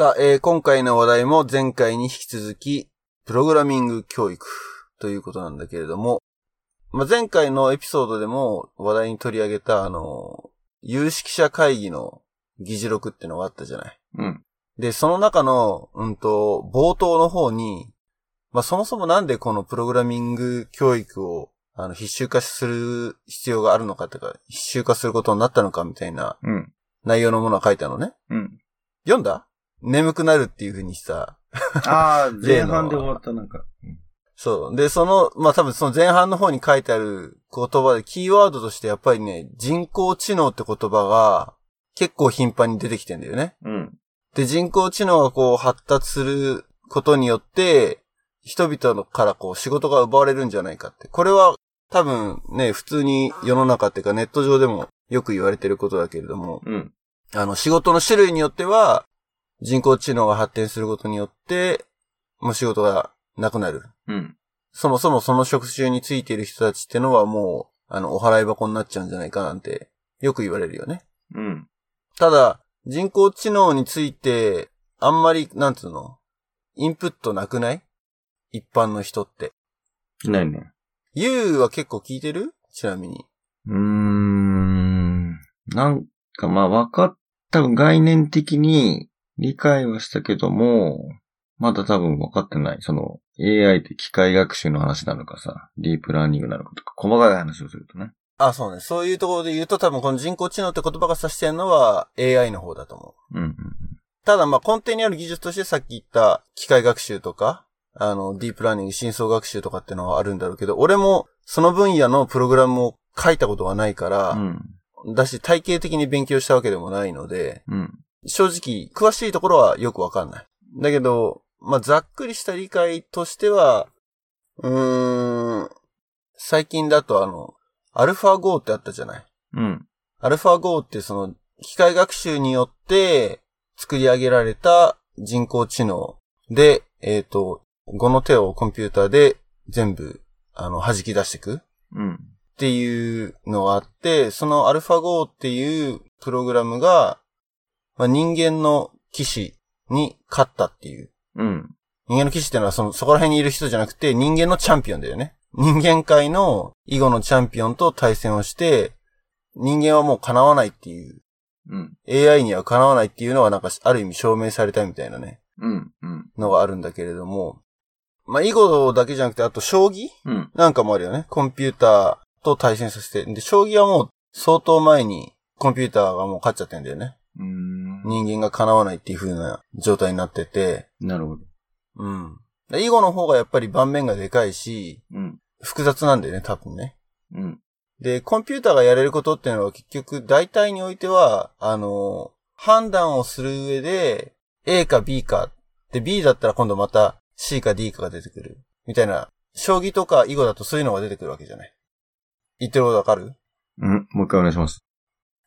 さあ、えー今回の話題も前回に引き続き、プログラミング教育ということなんだけれども、まあ、前回のエピソードでも話題に取り上げた、あの、有識者会議の議事録ってのがあったじゃない。うん。で、その中の、うんと、冒頭の方に、まあ、そもそもなんでこのプログラミング教育を、あの、必修化する必要があるのかとか、必修化することになったのかみたいなうん。内容のものが書いてあるのね。うん。読んだ？眠くなるっていう風にさ、ああ、前半で終わった、なんか。そう。で、その、まあ、多分その前半の方に書いてある言葉で、キーワードとしてやっぱりね、人工知能って言葉が結構頻繁に出てきてんだよね。うん。で、人工知能がこう発達することによって、人々からこう仕事が奪われるんじゃないかって。これは多分ね、普通に世の中っていうかネット上でもよく言われてることだけれども、うん。あの仕事の種類によっては、人工知能が発展することによって、もう仕事がなくなる。うん。そもそもその職種についている人たちってのはもう、あの、お払い箱になっちゃうんじゃないかなんて、よく言われるよね。うん。ただ、人工知能について、あんまり、なんつうのインプットなくない？一般の人って。いないね。You は結構聞いてる？ちなみに。うーん。なんか、まあ、分かった、概念的に理解はしたけども、まだ多分分かってない。その、AI って機械学習の話なのかさ、ディープラーニングなのかとか、細かい話をするとね。あ、そうね。そういうところで言うと多分この人工知能って言葉が指してるのは AI の方だと思う。うん、ただまあ根底にある技術としてさっき言った機械学習とか、あの、ディープラーニング、深層学習とかってのはあるんだろうけど、俺もその分野のプログラムを書いたことがないから、うん。だし体系的に勉強したわけでもないので、うん。正直詳しいところはよくわかんない。だけど、まあ、ざっくりした理解としては、うーん、最近だとあの、アルファ Go ってあったじゃない。うん。アルファ Go ってその、機械学習によって作り上げられた人工知能で、えっ、と、語の手をコンピューターで全部、あの、弾き出していくうん。っていうのがあって、そのアルファ Go っていうプログラムが、まあ、人間の騎士に勝ったっていう。うん。人間の騎士っていうのはその、そこら辺にいる人じゃなくて人間のチャンピオンだよね。人間界の囲碁のチャンピオンと対戦をして、人間はもう叶わないっていう、うん。AI には叶わないっていうのはなんかある意味証明されたみたいなね、うん。うん。のがあるんだけれども、まあ囲碁だけじゃなくてあと将棋？うん。なんかもあるよね。コンピューターと対戦させて。で、将棋はもう相当前にコンピューターがもう勝っちゃってんだよね。うん。人間が叶わないっていう風な状態になってて。なるほど。うん。で囲碁の方がやっぱり盤面がでかいし、うん。複雑なんだよね、多分ね。うん。で、コンピューターがやれることっていうのは結局大体においては、あの、判断をする上で A か B か。で、B だったら今度また C か D かが出てくる。みたいな。将棋とか囲碁だとそういうのが出てくるわけじゃない。言ってることわかる？うん。もう一回お願いします。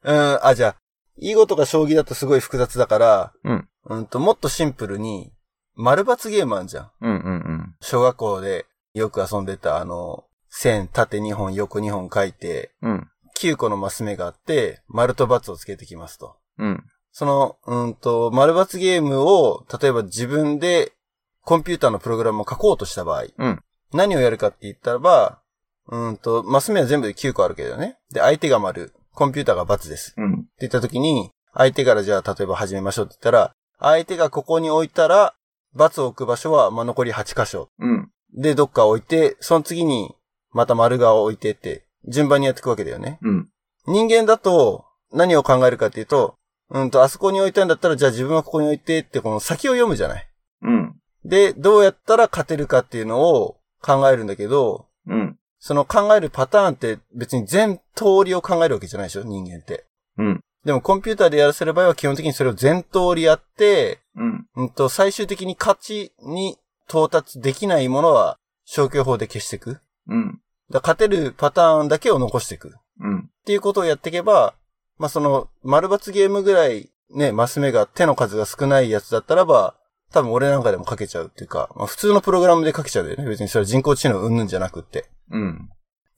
うん、あ、じゃあ、囲碁とか将棋だとすごい複雑だから、うん。うんと、もっとシンプルに、丸抜ゲームあんじゃん。うん。うん。小学校でよく遊んでた、あの、線、縦2本、横2本書いて、うん。9個のマス目があって、丸と×をつけてきますと。うん。その、うんと、丸抜ゲームを、例えば自分でコンピューターのプログラムを書こうとした場合、うん何をやるかって言ったらば、うんと、マス目は全部で9個あるけどね。で、相手が丸、コンピューターが×です。うん。って言った時に、相手からじゃあ例えば始めましょうって言ったら、相手がここに置いたら、×を置く場所は、まあ、残り8箇所。うん。で、どっか置いて、その次に、また丸が置いてって、順番にやっていくわけだよね。うん。人間だと、何を考えるかっていうと、うんと、あそこに置いたんだったら、じゃあ自分はここに置いてって、この先を読むじゃない。うん。で、どうやったら勝てるかっていうのを考えるんだけど、うん。その考えるパターンって別に全通りを考えるわけじゃないでしょ？人間って。うん。でもコンピューターでやらせる場合は基本的にそれを全通りやって、うん。うんと、最終的に勝ちに到達できないものは消去法で消していく。うん。だ勝てるパターンだけを残していく。っうん。ていうことをやっていけば、まあ、その、丸抜ゲームぐらいね、マス目が手の数が少ないやつだったらば、多分俺なんかでも書けちゃうっていうか、まあ、普通のプログラムで書けちゃうよね。別にそれは人工知能うんぬんじゃなくって。うん。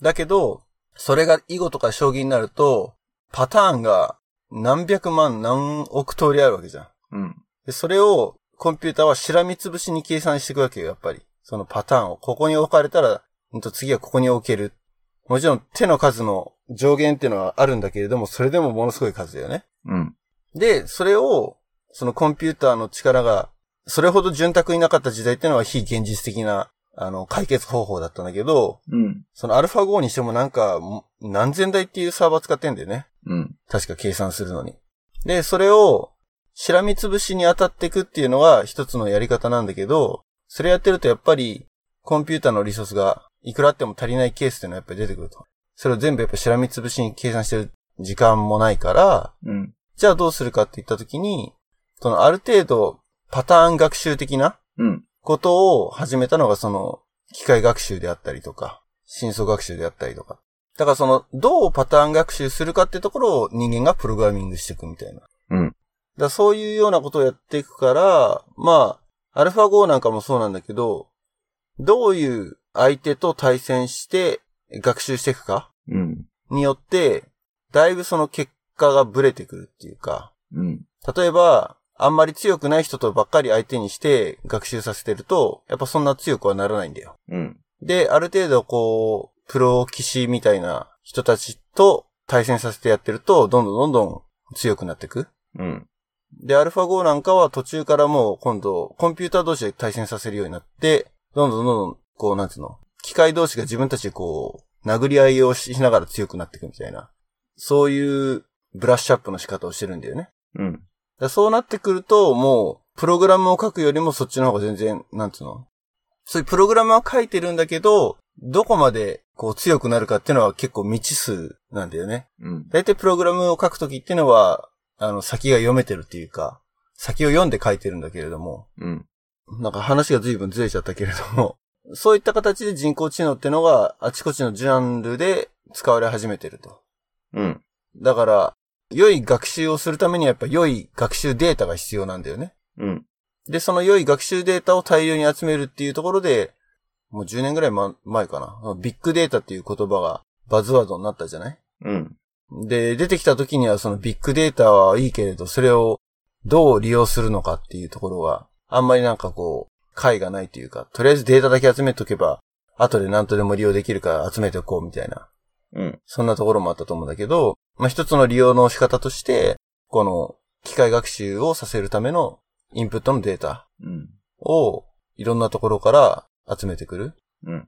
だけど、それが囲碁とか将棋になると、パターンが何百万何億通りあるわけじゃん。うん。で、それをコンピューターはしらみつぶしに計算していくわけよ、やっぱり。そのパターンを。ここに置かれたら、うんと次はここに置ける。もちろん手の数の上限っていうのはあるんだけれども、それでもものすごい数だよね。うん。で、それを、そのコンピューターの力が、それほど潤沢になかった時代っていうのは非現実的な、あの、解決方法だったんだけど、うん。そのアルファ5にしてもなんか、も何千台っていうサーバー使ってんだよね。うん。確か計算するのに。で、それを、しらみつぶしに当たっていくっていうのが一つのやり方なんだけど、それやってるとやっぱり、コンピューターのリソースがいくらあっても足りないケースっていうのはやっぱり出てくると。それを全部やっぱしらみつぶしに計算してる時間もないから、うん。じゃあどうするかって言ったときに、そのある程度パターン学習的なうん。ことを始めたのがその機械学習であったりとか、深層学習であったりとか。だからその、どうパターン学習するかってところを人間がプログラミングしていくみたいな。うん。だそういうようなことをやっていくから、まあ、アルファ5なんかもそうなんだけど、どういう相手と対戦して学習していくかうん。によって、だいぶその結果がブレてくるっていうか、うん。例えば、あんまり強くない人とばっかり相手にして学習させてると、やっぱそんな強くはならないんだよ。うん。で、ある程度こう、プロ棋士みたいな人たちと対戦させてやってると、どんどんどんどん強くなっていく。うん。で、アルファ5なんかは途中からもう今度、コンピューター同士で対戦させるようになって、どんどんどんどん、こう、なんつうの、機械同士が自分たちでこう、殴り合いをしながら強くなっていくみたいな、そういうブラッシュアップの仕方をしてるんだよね。うん。そうなってくると、もう、プログラムを書くよりもそっちの方が全然、なんつうの？そういうプログラムは書いてるんだけど、どこまでこう強くなるかっていうのは結構未知数なんだよね。うん。だいたいプログラムを書くときっていうのは、あの、先が読めてるっていうか、先を読んで書いてるんだけれども、うん。なんか話が随分ずれちゃったけれども、そういった形で人工知能ってのがあちこちのジャンルで使われ始めてると。うん。だから、良い学習をするためにはやっぱ良い学習データが必要なんだよね。うん。で、その良い学習データを大量に集めるっていうところで、もう10年ぐらいま前かな。ビッグデータっていう言葉がバズワードになったじゃない？うん。で、出てきた時にはそのビッグデータはいいけれど、それをどう利用するのかっていうところは、あんまりなんかこう、解がないというか、とりあえずデータだけ集めとけば、後で何とでも利用できるから集めておこうみたいな、うん。そんなところもあったと思うんだけど、まあ、一つの利用の仕方として、この機械学習をさせるためのインプットのデータうん。をいろんなところから集めてくる。うん。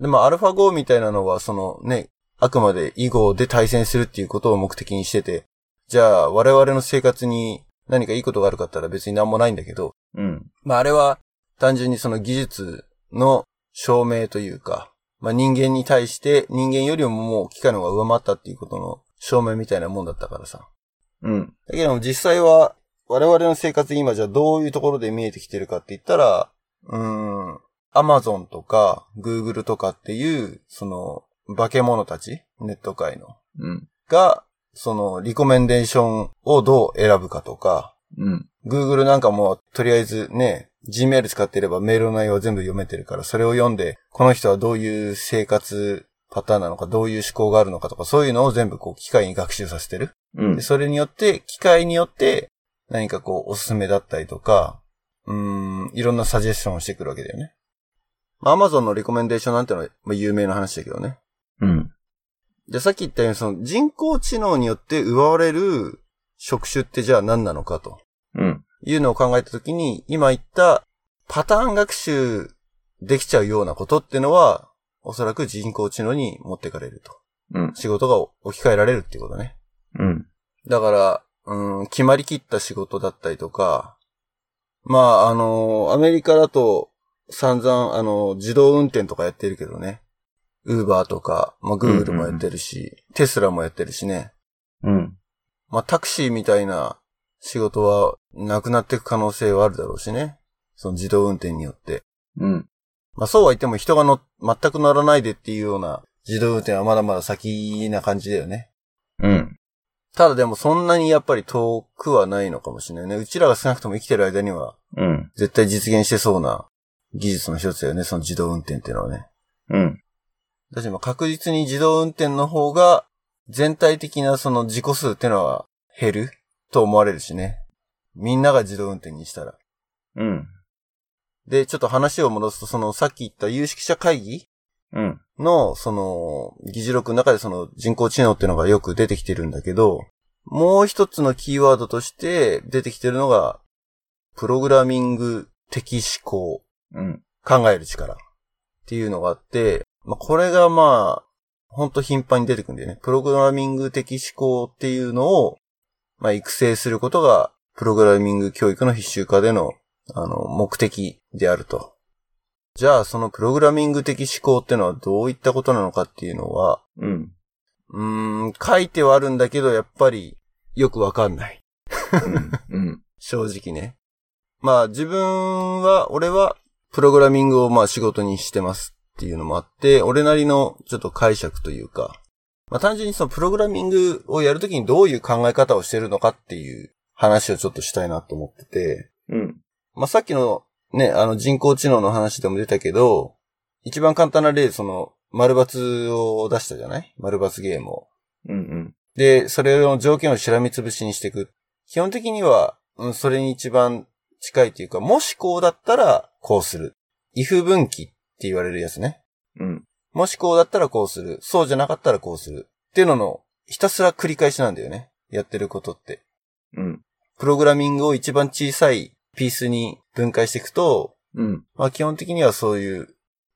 で、まあ、アルファ5みたいなのは、そのね、あくまで囲碁で対戦するっていうことを目的にしてて、じゃあ、我々の生活に何かいいことがあるかったら別になんもないんだけど、うん。まあ、あれは単純にその技術の証明というか、まあ、人間に対して人間よりももう機械の方が上回ったっていうことの証明みたいなもんだったからさ。うん。だけども実際は我々の生活に今じゃあどういうところで見えてきてるかって言ったら、うーん、アマゾンとか、グーグルとかっていう、その、化け物たち、ネット界の、うん。が、その、リコメンデーションをどう選ぶかとか、うん。Google なんかもとりあえずね、Gmail 使っていればメールの内容は全部読めてるから、それを読んで、この人はどういう生活パターンなのか、どういう思考があるのかとか、そういうのを全部こう機械に学習させてる。うんで。それによって、機械によって、何かこう、おすすめだったりとか、うーん、いろんなサジェスションをしてくるわけだよね。まあ、Amazon のリコメンデーションなんてのは、まあ、有名な話だけどね。うん。で、さっき言ったように、その人工知能によって奪われる職種ってじゃあ何なのかとうん。いうのを考えたときに、今言ったパターン学習できちゃうようなことってのは、おそらく人工知能に持ってかれると。うん。仕事が置き換えられるっていうことね。うん。だから、うん、決まりきった仕事だったりとか、まあ、あの、アメリカだと散々、あの、自動運転とかやってるけどね。ウーバーとか、まあ、グーグルもやってるし、テスラもやってるしね。うん。まあ、タクシーみたいな仕事はなくなっていく可能性はあるだろうしね。その自動運転によって。うん。まあ、そうは言っても人が乗、全く乗らないでっていうような自動運転はまだまだ先な感じだよね。うん。ただでもそんなにやっぱり遠くはないのかもしれないね。うちらが少なくとも生きてる間にはうん。絶対実現してそうな技術の一つだよね。その自動運転っていうのはね。うん。だしまあ確実に自動運転の方が全体的なその事故数っていうのは減ると思われるしね。みんなが自動運転にしたら。うん。で、ちょっと話を戻すと、そのさっき言った有識者会議うん。の、その、議事録の中でその人工知能っていうのがよく出てきてるんだけど、もう一つのキーワードとして出てきてるのが、プログラミング的思考、うん。考える力っていうのがあって、まあ、これがまあ、ほんと頻繁に出てくるんだよね。プログラミング的思考っていうのを、まあ、育成することが、プログラミング教育の必修化での、あの、目的であると。じゃあ、そのプログラミング的思考ってのはどういったことなのかっていうのは、うん。うーん、書いてはあるんだけど、やっぱりよくわかんない。うん。正直ね。まあ自分は、俺はプログラミングをまあ仕事にしてますっていうのもあって、俺なりのちょっと解釈というか、まあ単純にそのプログラミングをやるときにどういう考え方をしてるのかっていう話をちょっとしたいなと思ってて、うん。まあさっきのね、あの人工知能の話でも出たけど、一番簡単な例、その、丸抜を出したじゃない？丸抜ゲームを。うん。うん。で、それの条件をしらみつぶしにしていく。基本的には、うん、それに一番近いというか、もしこうだったら、こうする。if 分岐って言われるやつね。うん。もしこうだったらこうする。そうじゃなかったらこうする。っていうのの、ひたすら繰り返しなんだよね。やってることって。うん。プログラミングを一番小さいピースに分解していくと、うん。まあ基本的にはそういう、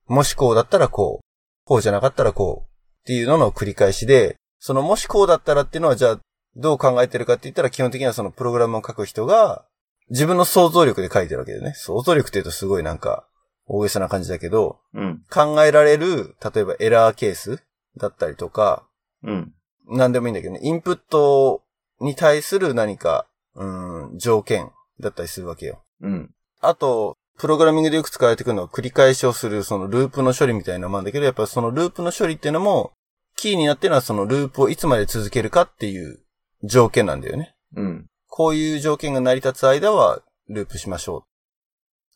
もしこうだったらこう、こうじゃなかったらこうっていうのの繰り返しで、そのもしこうだったらっていうのはじゃあどう考えてるかって言ったら基本的にはそのプログラムを書く人が自分の想像力で書いてるわけだよね。想像力って言うとすごいなんか大げさな感じだけど、うん。考えられる、例えばエラーケースだったりとか、うん。なんでもいいんだけどね、インプットに対する何か、うん、条件だったりするわけよ。うん。あと、プログラミングでよく使われてくるのは繰り返しをするそのループの処理みたいなもんだけど、やっぱりそのループの処理っていうのも、キーになってるのはそのループをいつまで続けるかっていう条件なんだよね。うん。こういう条件が成り立つ間はループしましょ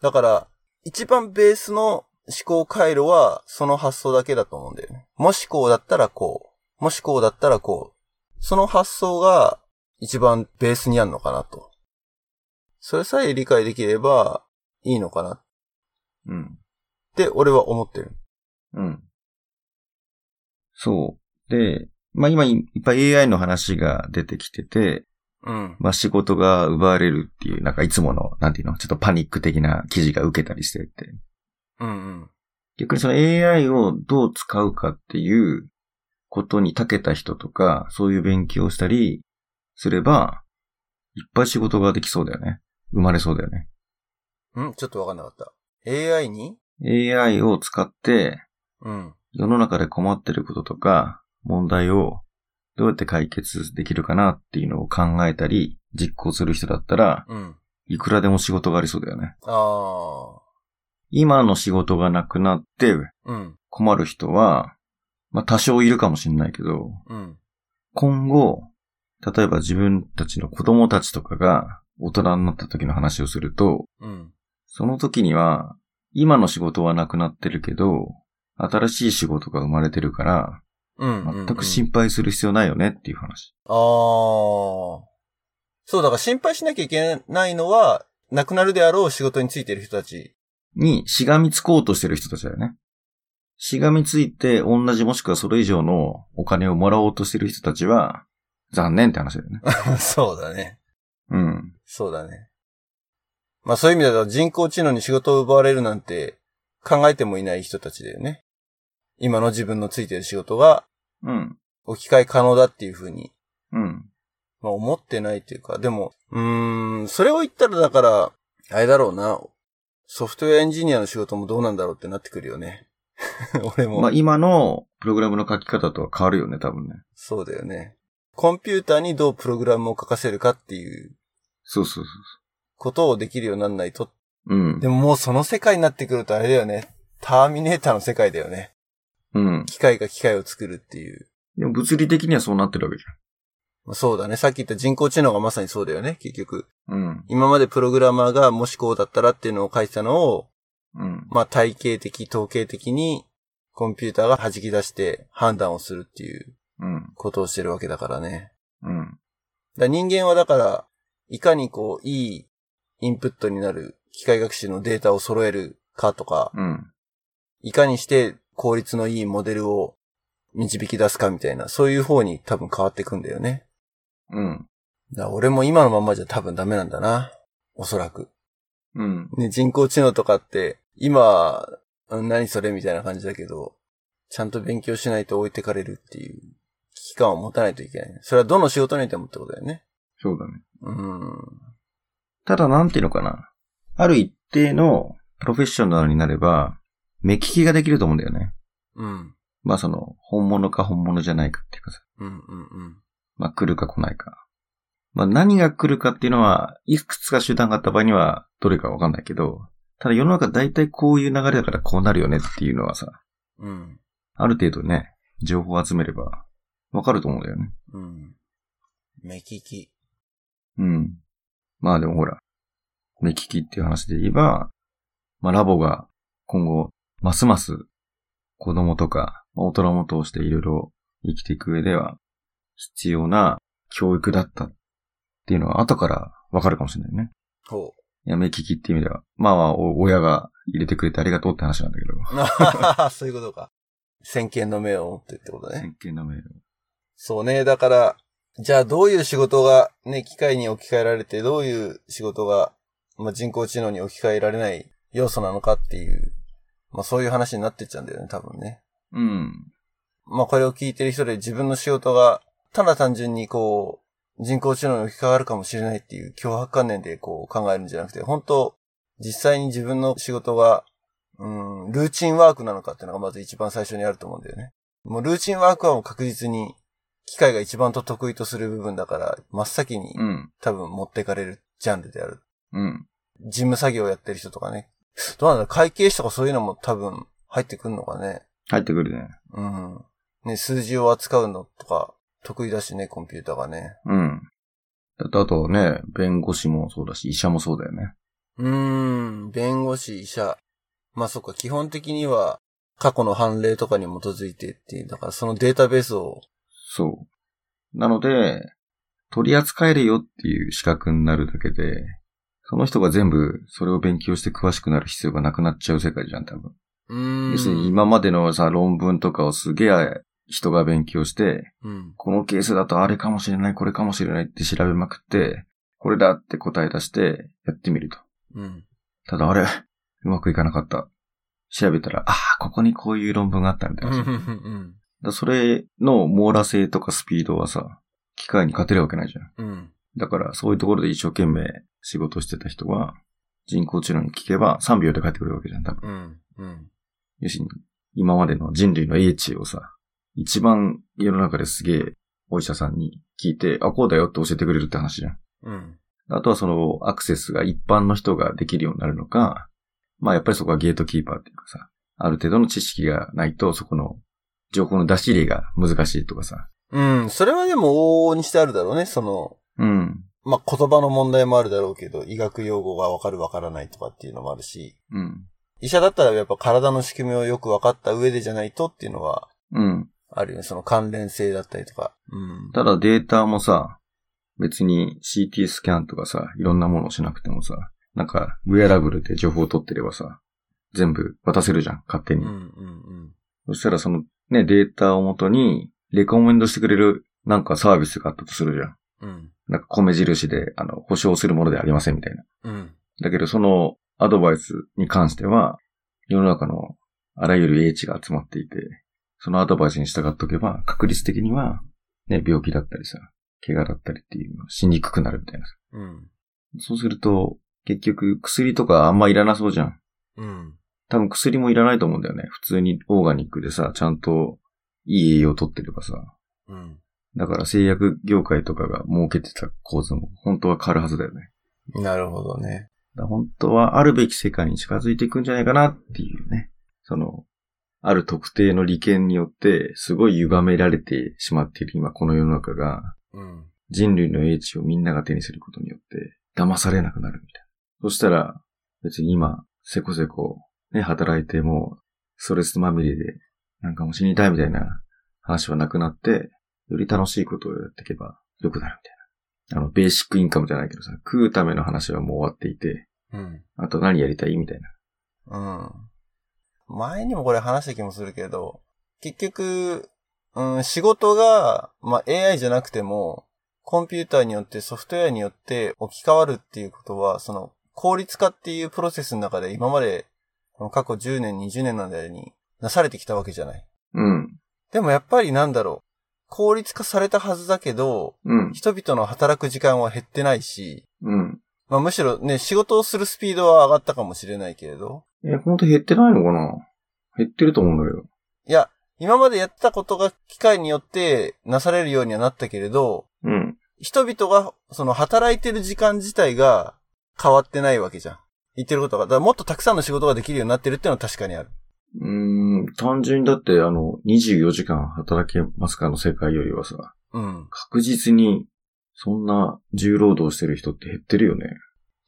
う。だから、一番ベースの思考回路はその発想だけだと思うんだよね。もしこうだったらこう。もしこうだったらこう。その発想が一番ベースにあるのかなと。それさえ理解できればいいのかなうん。って俺は思ってる。うん。そう。で、まあ今いっぱい AI の話が出てきてて、うん。まあ仕事が奪われるっていう、なんかいつもの、なんていうの、ちょっとパニック的な記事が受けたりしてて。うんうん。逆にその AI をどう使うかっていうことに長けた人とか、そういう勉強をしたりすれば、いっぱい仕事ができそうだよね。生まれそうだよね。うんちょっとわかんなかった。AI に？AI を使って、うん。世の中で困ってることとか、問題をどうやって解決できるかなっていうのを考えたり、実行する人だったら、うん。いくらでも仕事がありそうだよね。あ今の仕事がなくなって。困る人は、まあ多少いるかもしれないけど、うん。今後、例えば自分たちの子供たちとかが大人になった時の話をすると、うん。その時には、今の仕事はなくなってるけど、新しい仕事が生まれてるから、うん。全く心配する必要ないよねっていう話。ああ。そう、だから心配しなきゃいけないのは、なくなるであろう仕事についてる人たち。にしがみつこうとしてる人たちだよね。しがみついて同じもしくはそれ以上のお金をもらおうとしてる人たちは、残念って話だよね。そうだね。うん。そうだね。まあそういう意味だと人工知能に仕事を奪われるなんて考えてもいない人たちだよね。今の自分のついてる仕事がうん。置き換え可能だっていうふうに、うん。まあ思ってないっていうか、でも、うーん、それを言ったらだから、あれだろうな。ソフトウェアエンジニアの仕事もどうなんだろうってなってくるよね。俺も。まあ今のプログラムの書き方とは変わるよね、多分ね。そうだよね。コンピューターにどうプログラムを書かせるかっていうそうそうそことをできるようにならないと。う。うん。でももうその世界になってくるとあれだよね。ターミネーターの世界だよね。うん。機械が機械を作るっていう。でも物理的にはそうなってるわけじまあそうだね。さっき言った人工知能がまさにそうだよね。結局。ゃん。うん。今までプログラマーがもしこうだったらっていうのを書いてたのを、うん。まあ体系的、統計的にコンピューターが弾き出して判断をするっていううん。ことをしてるわけだからね。うん。だ人間はだから、いかにこう、いいインプットになる機械学習のデータを揃えるかとか、うん。いかにして効率のいいモデルを導き出すかみたいな、そういう方に多分変わっていくんだよね。うん。だ俺も今のままじゃ多分ダメなんだな。おそらく。うん。ね、人工知能とかって、今、うん何それみたいな感じだけど、ちゃんと勉強しないと置いてかれるっていう危機感を持たないといけない。それはどの仕事においてもってことだよね。そうだね。うん。ただ、なんていうのかな。ある一定のプロフェッショナルになれば、目利きができると思うんだよね。うん。まあその、本物か本物じゃないかっていうかさ。うんうんうん。まあ来るか来ないか。まあ何が来るかっていうのは、いくつか手段があった場合には、どれかわかんないけど、ただ世の中大体こういう流れだからこうなるよねっていうのはさ、うん。ある程度ね、情報を集めれば、わかると思うんだよね。うん。目利き。うん。まあでもほら、目利きっていう話で言えば、まあラボが今後、ますます子供とかまあ大人も通していろいろ生きていく上では必要な教育だったっていうのは後からわかるかもしれないね。ほいや、目利きっていう意味では、まあまあお親が入れてくれてありがとうって話なんだけど。う。そういうことか。先見の目を持ってってことね。先見の明そうね。だから、じゃあどういう仕事がね、機械に置き換えられて、どういう仕事が、まあ、人工知能に置き換えられない要素なのかっていう、まあそういう話になってっちゃうんだよね、多分ね。うん。まあこれを聞いてる人で自分の仕事が、ただ単純にこう、人工知能に置き換わるかもしれないっていう脅迫観念でこう考えるんじゃなくて、本当実際に自分の仕事が、うん、ルーチンワークなのかっていうのがまず一番最初にあると思うんだよね。もうルーチンワークはもう確実に機械が一番と得意とする部分だから、真っ先にうん。多分持ってかれるジャンルである。うん。事務作業をやってる人とかね。どうなんだ会計士とかそういうのも多分入ってくるのかね。入ってくるね。うん。ね、数字を扱うのとか得意だしね、コンピューターがね。うん。だとあとね、弁護士もそうだし、医者もそうだよね。うーん、弁護士、医者。まあそっか、基本的には過去の判例とかに基づいてっていう、だからそのデータベースを、そう。なので、取り扱えるよっていう資格になるだけで、その人が全部それを勉強して詳しくなる必要がなくなっちゃう世界じゃん、多分。うーん。要するに今までのさ、論文とかをすげえ人が勉強して、うん。このケースだとあれかもしれない、これかもしれないって調べまくって、これだって答え出してやってみると。うん。ただあれ、うまくいかなかった。調べたら、ああ、ここにこういう論文があったみたいな。うん。らそれの網羅性とかスピードはさ、機械に勝てるわけないじゃん。うん。だから、そういうところで一生懸命仕事してた人は、人工知能に聞けば3秒で帰ってくるわけじゃん、多分。うん。うん。要するに、今までの人類の英知をさ、一番世の中ですげえお医者さんに聞いて、あ、こうだよって教えてくれるって話じゃん。うん。あとはそのアクセスが一般の人ができるようになるのか、まあやっぱりそこはゲートキーパーっていうかさ、ある程度の知識がないとそこの情報の出し入れが難しいとかさ。うん。それはでも往々にしてあるだろうね。その、うん。まあ、言葉の問題もあるだろうけど、医学用語がわかるわからないとかっていうのもあるし、うん。医者だったらやっぱ体の仕組みをよく分かった上でじゃないとっていうのはうん。あるよね。その関連性だったりとか。うん。ただデータもさ、別に CT スキャンとかさ、いろんなものをしなくてもさ、なんか、ウェアラブルで情報を取ってればさ、全部渡せるじゃん、勝手に。うんうんうん。そしたらそのね、データをもとに、レコメンドしてくれるなんかサービスがあったとするじゃん。うん。なんか米印で、あの、保証するものではありませんみたいな。うん。だけどそのアドバイスに関しては、世の中のあらゆる英知が集まっていて、そのアドバイスに従っておけば、確率的には、ね、病気だったりさ、怪我だったりっていうのはしにくくなるみたいなさ。うん。そうすると、結局薬とかあんまいらなそうじゃん。うん。多分薬もいらないと思うんだよね。普通にオーガニックでさ、ちゃんといい栄養を取ってればさ。うん。だから製薬業界とかが儲けてた構図も本当は変わるはずだよね。なるほどね。本当はあるべき世界に近づいていくんじゃないかなっていうね。その、ある特定の利権によってすごい歪められてしまっている今この世の中がうん。人類の英知をみんなが手にすることによって騙されなくなるみたいな。そしたら別に今せこせこね、働いてもストレスまみれでなんかもう死にたいみたいな話はなくなってより楽しいことをやっていけば良くなるみたいな。あの、ベーシックインカムじゃないけどさ、食うための話はもう終わっていて、うん。あと何やりたいみたいな。うん。前にもこれ話した気もするけど、結局、うん、仕事が、まあ、AI じゃなくても、コンピューターによってソフトウェアによって置き換わるっていうことは、その、効率化っていうプロセスの中で今まで、この過去10年、20年の間になされてきたわけじゃない。うん。でもやっぱりなんだろう。効率化されたはずだけど、うん。人々の働く時間は減ってないし、うん。まあむしろね、仕事をするスピードは上がったかもしれないけれど、え、ほんと減ってないのかな？減ってると思うんだけど。いや、今までやってたことが機械によってなされるようにはなったけれど、うん。人々が、その働いてる時間自体が変わってないわけじゃん。言ってることが。だからもっとたくさんの仕事ができるようになってるっていうのは確かにある。うーん、単純にだって、あの、24時間働けますかの世界よりはさ、うん。確実に、そんな重労働してる人って減ってるよね。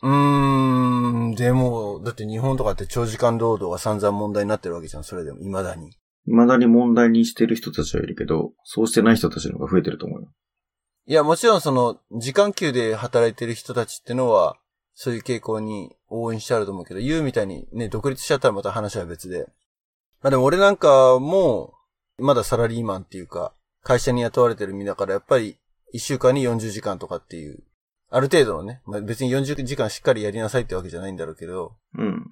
うーん、でも、だって日本とかって長時間労働が散々問題になってるわけじゃん、それでも、未だに。未だに問題にしてる人たちはいるけど、そうしてない人たちの方が増えてると思うよ。いや、もちろんその、時間給で働いてる人たちってのは、そういう傾向に応援してあると思うけど、言うみたいにね、独立しちゃったらまた話は別で。まあでも俺なんかも、まだサラリーマンっていうか、会社に雇われてる身だから、やっぱり、一週間に40時間とかっていう、ある程度のね、まあ、別に40時間しっかりやりなさいってわけじゃないんだろうけど、うん。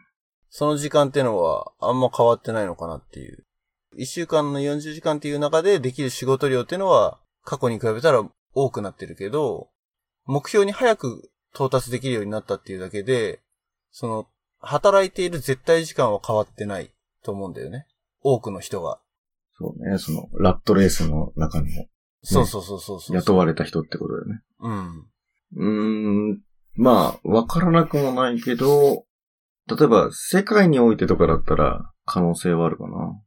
その時間ってのはあんま変わってないのかなっていう。一週間の40時間っていう中でできる仕事量ってのは過去に比べたら多くなってるけど、目標に早く到達できるようになったっていうだけで、その、働いている絶対時間は変わってないと思うんだよね。多くの人が。そうね、その、ラットレースの中のそうそうそうそうそう。雇われた人ってことだよね。うん。うーん、まあ、わからなくもないけど、例えば、世界においてとかだったら、可能性はあるかな。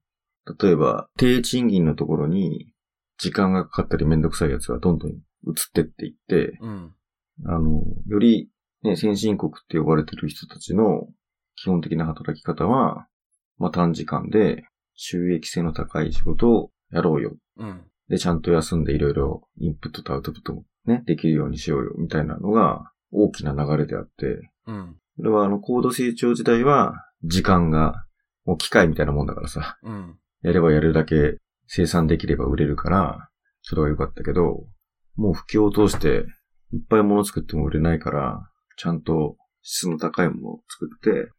例えば、低賃金のところに、時間がかかったりめんどくさいやつがどんどん移ってっていって、うん。あの、より、ね、先進国って呼ばれてる人たちの基本的な働き方は、まあ短時間で収益性の高い仕事をやろうよ。うん。で、ちゃんと休んでいろいろインプットとアウトプットもね、できるようにしようよ、みたいなのが大きな流れであって、うん。それはあの、高度成長時代は時間がもう機械みたいなもんだからさ、うん。やればやるだけ生産できれば売れるから、それは良かったけど、もう不況を通していっぱい物作っても売れないから、ちゃんと質の高いものを作って、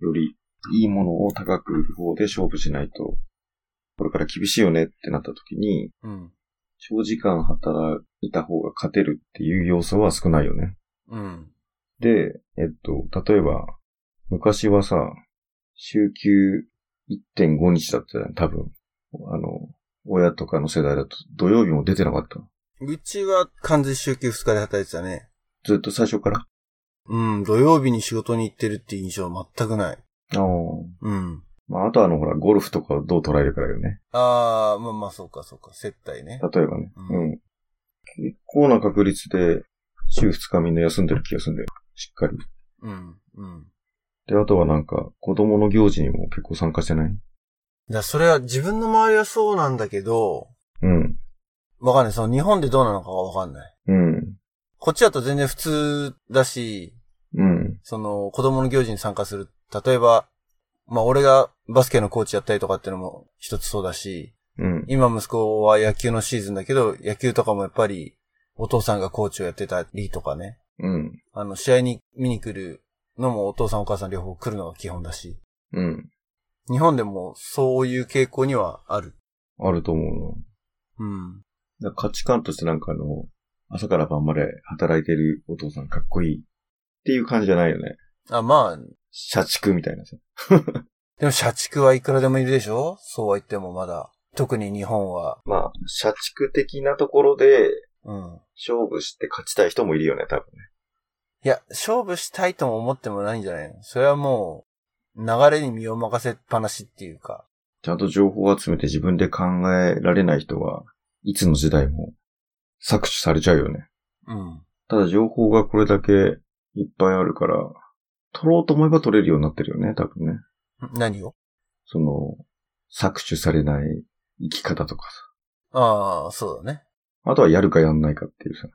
よりいいものを高く売る方で勝負しないと、これから厳しいよねってなった時に、うん。長時間働いた方が勝てるっていう要素は少ないよね。うん。で、えっと、例えば、昔はさ、週休1.5日だったじゃん、多分。あの、親とかの世代だと土曜日も出てなかった。うちは完全週休2日で働いてたね。ずっと最初から？うん。土曜日に仕事に行ってるっていう印象は全くない。うん。まあ、あとはあの、ほら、ゴルフとかをどう捉えるかだよね。ああ、まあまあ、そうか、そうか。接待ね。例えばね。ううん。結構な確率で、週2日みんな休んでる気がするんだよ。しっかり。うん。うん。で、あとはなんか、子供の行事にも結構参加してない？だそれは自分の周りはそうなんだけど、うん。わかんない。その日本でどうなのかがわかんない。うん。こっちだと全然普通だし、うん。その子供の行事に参加する。例えば、まあ俺がバスケのコーチやったりとかっていうのも一つそうだし、うん。今息子は野球のシーズンだけど、野球とかもやっぱりお父さんがコーチをやってたりとかね。うん。あの、試合に見に来るのもお父さんお母さん両方来るのが基本だし。うん。日本でもそういう傾向にはある。あると思うの。うん。価値観としてなんかあの、朝から晩まで働いてるお父さんかっこいいっていう感じじゃないよね。あ、まあ、社畜みたいなさ。でも社畜はいくらでもいるでしょ？そうは言ってもまだ。特に日本は。まあ、社畜的なところでうん。勝負して勝ちたい人もいるよね、多分ね。いや、勝負したいとも思ってもないんじゃないの？それはもう、流れに身を任せっぱなしっていうか。ちゃんと情報を集めて自分で考えられない人はいつの時代も搾取されちゃうよね。うん。ただ情報がこれだけいっぱいあるから、取ろうと思えば取れるようになってるよね、多分ね。何を？その、搾取されない生き方とかさ。ああ、そうだね。あとはやるかやんないかっていうさ。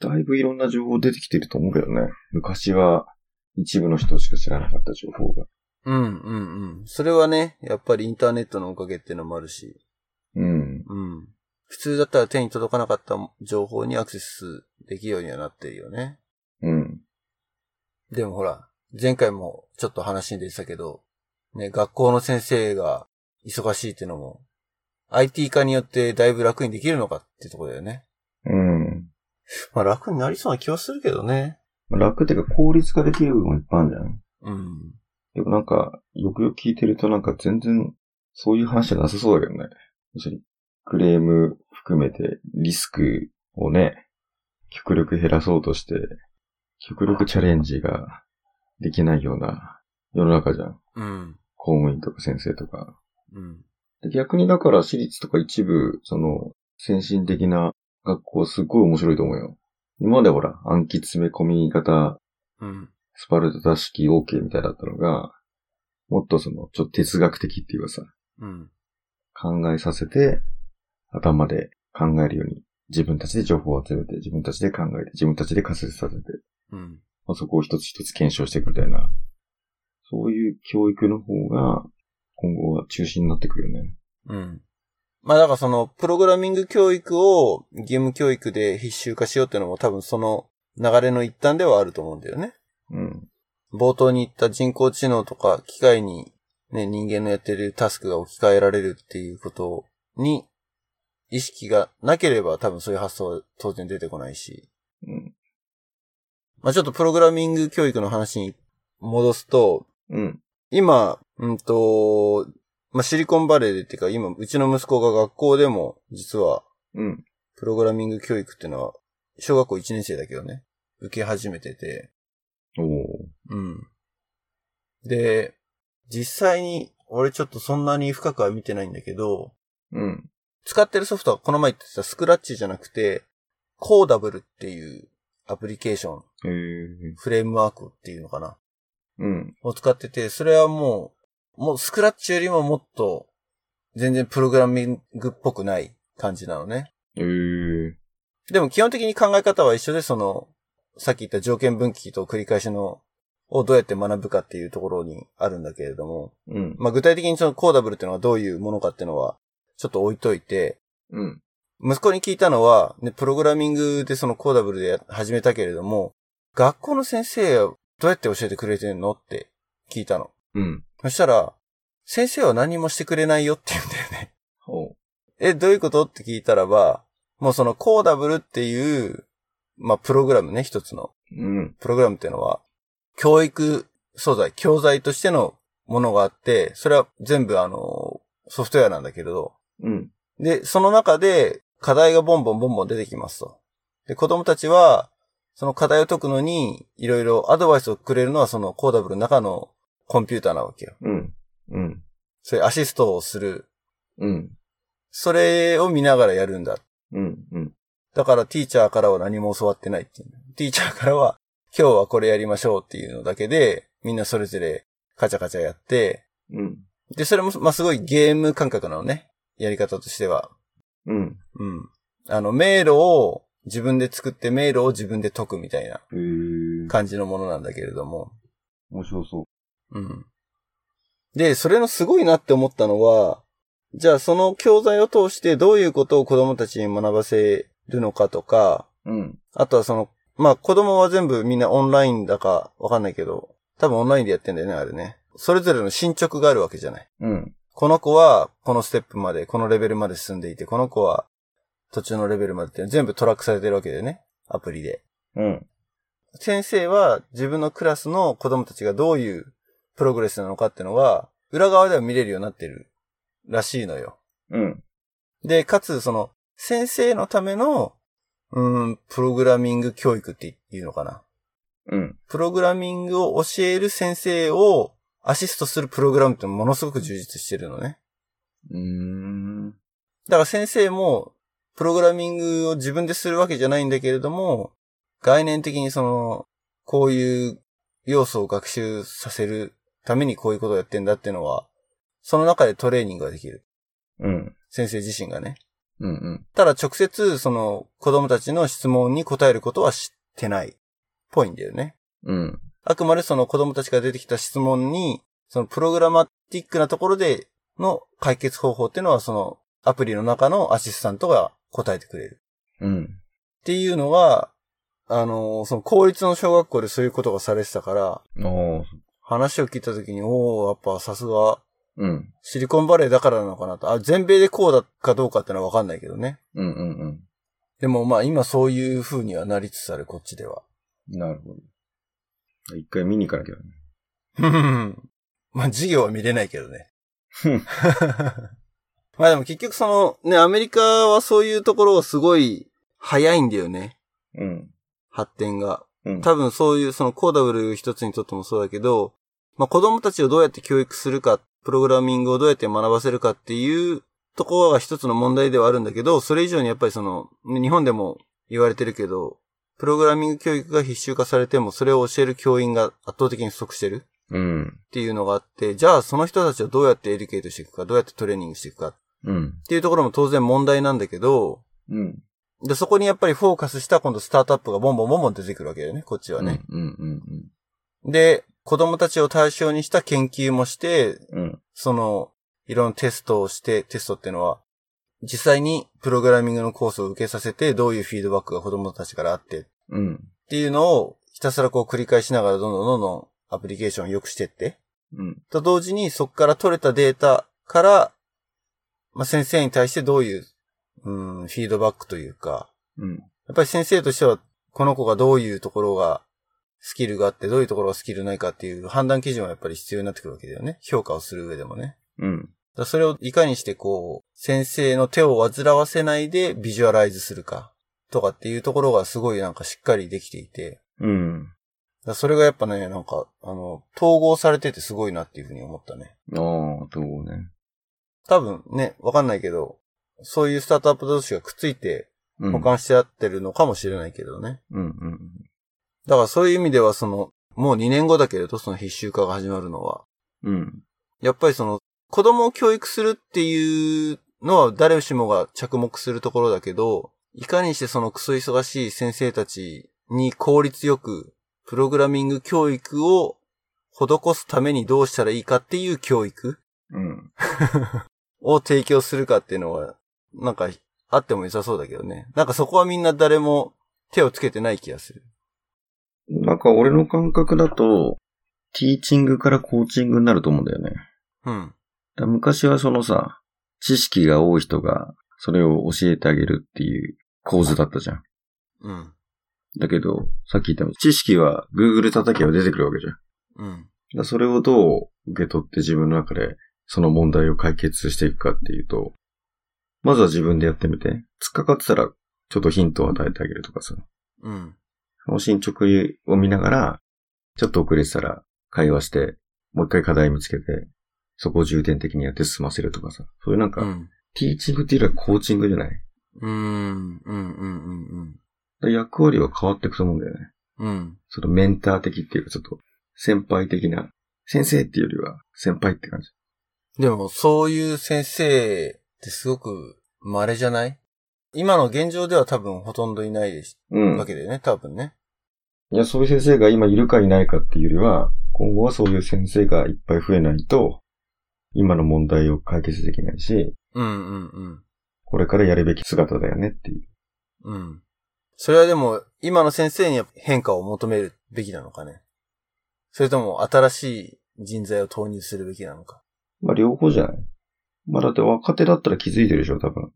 だいぶいろんな情報出てきてると思うけどね。昔は一部の人しか知らなかった情報が。うん、うん、うん。それはね、やっぱりインターネットのおかげっていうのもあるし、うん。うん。普通だったら手に届かなかった情報にアクセスできるようにはなってるよね。うん。でもほら、前回もちょっと話に出てたけど、ね、学校の先生が忙しいっていうのも、IT 化によってだいぶ楽にできるのかってところだよね。うん。まあ楽になりそうな気はするけどね。楽っていうか効率化できる部分もいっぱいあるじゃん。うん。でもなんか、よくよく聞いてるとなんか全然、そういう話じゃなさそうだけどね。クレーム含めてリスクをね、極力減らそうとして、極力チャレンジができないような世の中じゃん。うん。公務員とか先生とか。うん。で逆にだから私立とか一部、その、先進的な学校すっごい面白いと思うよ。今までほら、暗記詰め込み型うん。スパルタ式 OK みたいだったのが、もっとその、ちょっと哲学的っていうかさ、うん。考えさせて、頭で考えるように、自分たちで情報を集めて、自分たちで考えて、自分たちで仮説させて、うん。まあ、そこを一つ一つ検証していくみたいな、そういう教育の方が、今後は中心になってくるよね。うん。まあだからその、プログラミング教育を義務教育で必修化しようっていうのも多分その流れの一端ではあると思うんだよね。うん。冒頭に言った人工知能とか機械にね、人間のやってるタスクが置き換えられるっていうことに意識がなければ多分そういう発想は当然出てこないし。うん。まあちょっとプログラミング教育の話に戻すと、うん。今、うんと、まあシリコンバレーでっていうか今、うちの息子が学校でも実はうん。プログラミング教育っていうのは小学校1年生だけどね、受け始めてて、おー。うん。で、実際に、俺ちょっとそんなに深くは見てないんだけど、うん。使ってるソフトはこの前言ってたスクラッチじゃなくて、コーダブルっていうアプリケーション。フレームワークっていうのかなうん。を使ってて、それはもう、もうスクラッチよりももっと、全然プログラミングっぽくない感じなのね。へえ。でも基本的に考え方は一緒で、その、さっき言った条件分岐と繰り返しの、をどうやって学ぶかっていうところにあるんだけれども、うん。まあ具体的にそのコーダブルっていうのはどういうものかっていうのは、ちょっと置いといて、うん。息子に聞いたのは、ね、プログラミングでそのコーダブルでや始めたけれども、学校の先生はどうやって教えてくれてんのって聞いたの。うん。そしたら、先生は何もしてくれないよって言うんだよね。ほえ、どういうことって聞いたらば、もうそのコーダブルっていう、まあプログラムね、一つの。う。うん。プログラムっていうのは、教育素材、教材としてのものがあって、それは全部あの、ソフトウェアなんだけれど、うん。で、その中で課題がボンボンボンボン出てきますと。で、子供たちは、その課題を解くのに、いろいろアドバイスをくれるのはそのコーダブルの中のコンピューターなわけよ。うん。うん。そういうアシストをする。うん。それを見ながらやるんだ。うん。うん。だからティーチャーからは何も教わってないっていう。ティーチャーからは、今日はこれやりましょうっていうのだけで、みんなそれぞれカチャカチャやって、うん。で、それも、まあ、すごいゲーム感覚なのね。やり方としては。うん。うん。あの、迷路を自分で作って迷路を自分で解くみたいな。感じのものなんだけれども。面白そうん。で、それのすごいなって思ったのは、じゃあその教材を通してどういうことを子供たちに学ばせるのかとか、う。うん。あとはその、まあ子供は全部みんなオンラインだかわかんないけど、多分オンラインでやってんだよね、あれね。それぞれの進捗があるわけじゃない。うん。この子はこのステップまで、このレベルまで進んでいて、この子は途中のレベルまでって全部トラックされてるわけだよね。アプリで。うん。先生は自分のクラスの子供たちがどういうプログレスなのかっていうのは、裏側では見れるようになってるらしいのよ。うん。で、かつその、先生のための、うーん、プログラミング教育っていうのかな。うん。プログラミングを教える先生をアシストするプログラムってものすごく充実してるのね。うーん。だから先生も、プログラミングを自分でするわけじゃないんだけれども、概念的にその、こういう要素を学習させるためにこういうことをやってんだっていうのは、その中でトレーニングができる。うん。先生自身がね。うんうん。ただ直接、その子供たちの質問に答えることは知ってない。っぽいんだよね。うん。あくまでその子供たちが出てきた質問に、そのプログラマティックなところでの解決方法っていうのはそのアプリの中のアシスタントが答えてくれる。うん。っていうのが、あの、その公立の小学校でそういうことがされてたから。話を聞いたときに、おー、やっぱさすがうん。シリコンバレーだからなのかなと。あ、全米でこうだかどうかってのはわかんないけどね。うんうんでもまあ今そういう風にはなりつつある、こっちでは。うん。なるほど。一回見に行かなきゃね。まあ授業は見れないけどね。まあでも結局そのね、アメリカはそういうところがすごい早いんだよね。うん。発展が。うん。多分そういうそのコーダブル一つにとってもそうだけど、まあ子供たちをどうやって教育するか、プログラミングをどうやって学ばせるかっていうところが一つの問題ではあるんだけど、それ以上にやっぱりその、ね日本でも言われてるけど、プログラミング教育が必修化されてもそれを教える教員が圧倒的に不足してるうん。っていうのがあって、じゃあその人たちをどうやってエデュケートしていくか、どうやってトレーニングしていくかっうん。ていうところも当然問題なんだけど、うん。で、そこにやっぱりフォーカスした今度スタートアップがボンボンボンボン出てくるわけだよね、こっちはね。うんうんうんで、子供たちを対象にした研究もして、うん。うん。その、いろんなテストをして、テストっていうのは、実際にプログラミングのコースを受けさせて、どういうフィードバックが子供たちからあってっうん。ていうのを、ひたすらこう繰り返しながら、どんどんどんどんアプリケーションを良くしてって、うん。と同時にそこから取れたデータから、まあ、先生に対してどういう、うん、フィードバックというか、うん。やっぱり先生としては、この子がどういうところがスキルがあって、どういうところがスキルないかっていう判断基準はやっぱり必要になってくるわけだよね。評価をする上でもね。うん。だそれをいかにしてこう、先生の手を煩わせないでビジュアライズするか、とかっていうところがすごいなんかしっかりできていて、うん。だそれがやっぱね、なんか、あの、統合されててすごいなっていうふうに思ったね。ああ、どうね。多分ね、わかんないけど、そういうスタートアップ同士がくっついてうん。保管してあってるのかもしれないけどね。うんうんだからそういう意味ではその、もう2年後だけれど、その必修化が始まるのは、うん。うん。やっぱりその、子供を教育するっていうのは誰しもが着目するところだけど、いかにしてそのクソ忙しい先生たちに効率よく、プログラミング教育を施すためにどうしたらいいかっていう教育うん。を提供するかっていうのは、なんか、あっても良さそうだけどね。なんかそこはみんな誰も手をつけてない気がする。なんか俺の感覚だと、ティーチングからコーチングになると思うんだよね。うん。昔はそのさ、知識が多い人がそれを教えてあげるっていう構図だったじゃん。うん。だけど、さっき言ったように知識は Google 叩けば出てくるわけじゃん。うん。らそれをどう受け取って自分の中でその問題を解決していくかっていうと、まずは自分でやってみて、突っかかってたらちょっとヒントを与えてあげるとかさ、うん。その進捗を見ながら、ちょっと遅れてたら会話して、もう一回課題見つけて、そこを重点的にやって進ませるとかさ、そういうなんか、うん。ティーチングっていうよりはコーチングじゃない？うん。うん。うん。うん。役割は変わっていくと思うんだよね。うん。そのメンター的っていうかちょっと先輩的な、先生っていうよりは先輩って感じ。でも、そういう先生ってすごく稀じゃない？今の現状では多分ほとんどいないですうん。わけだよね、多分ね。いや、そういう先生が今いるかいないかっていうよりは、今後はそういう先生がいっぱい増えないと、今の問題を解決できないし、うんうんうん。これからやるべき姿だよねっていう。うん。それはでも、今の先生に変化を求めるべきなのかね？それとも新しい人材を投入するべきなのか？まあ両方じゃないまあだって若手だったら気づいてるでしょ、多分。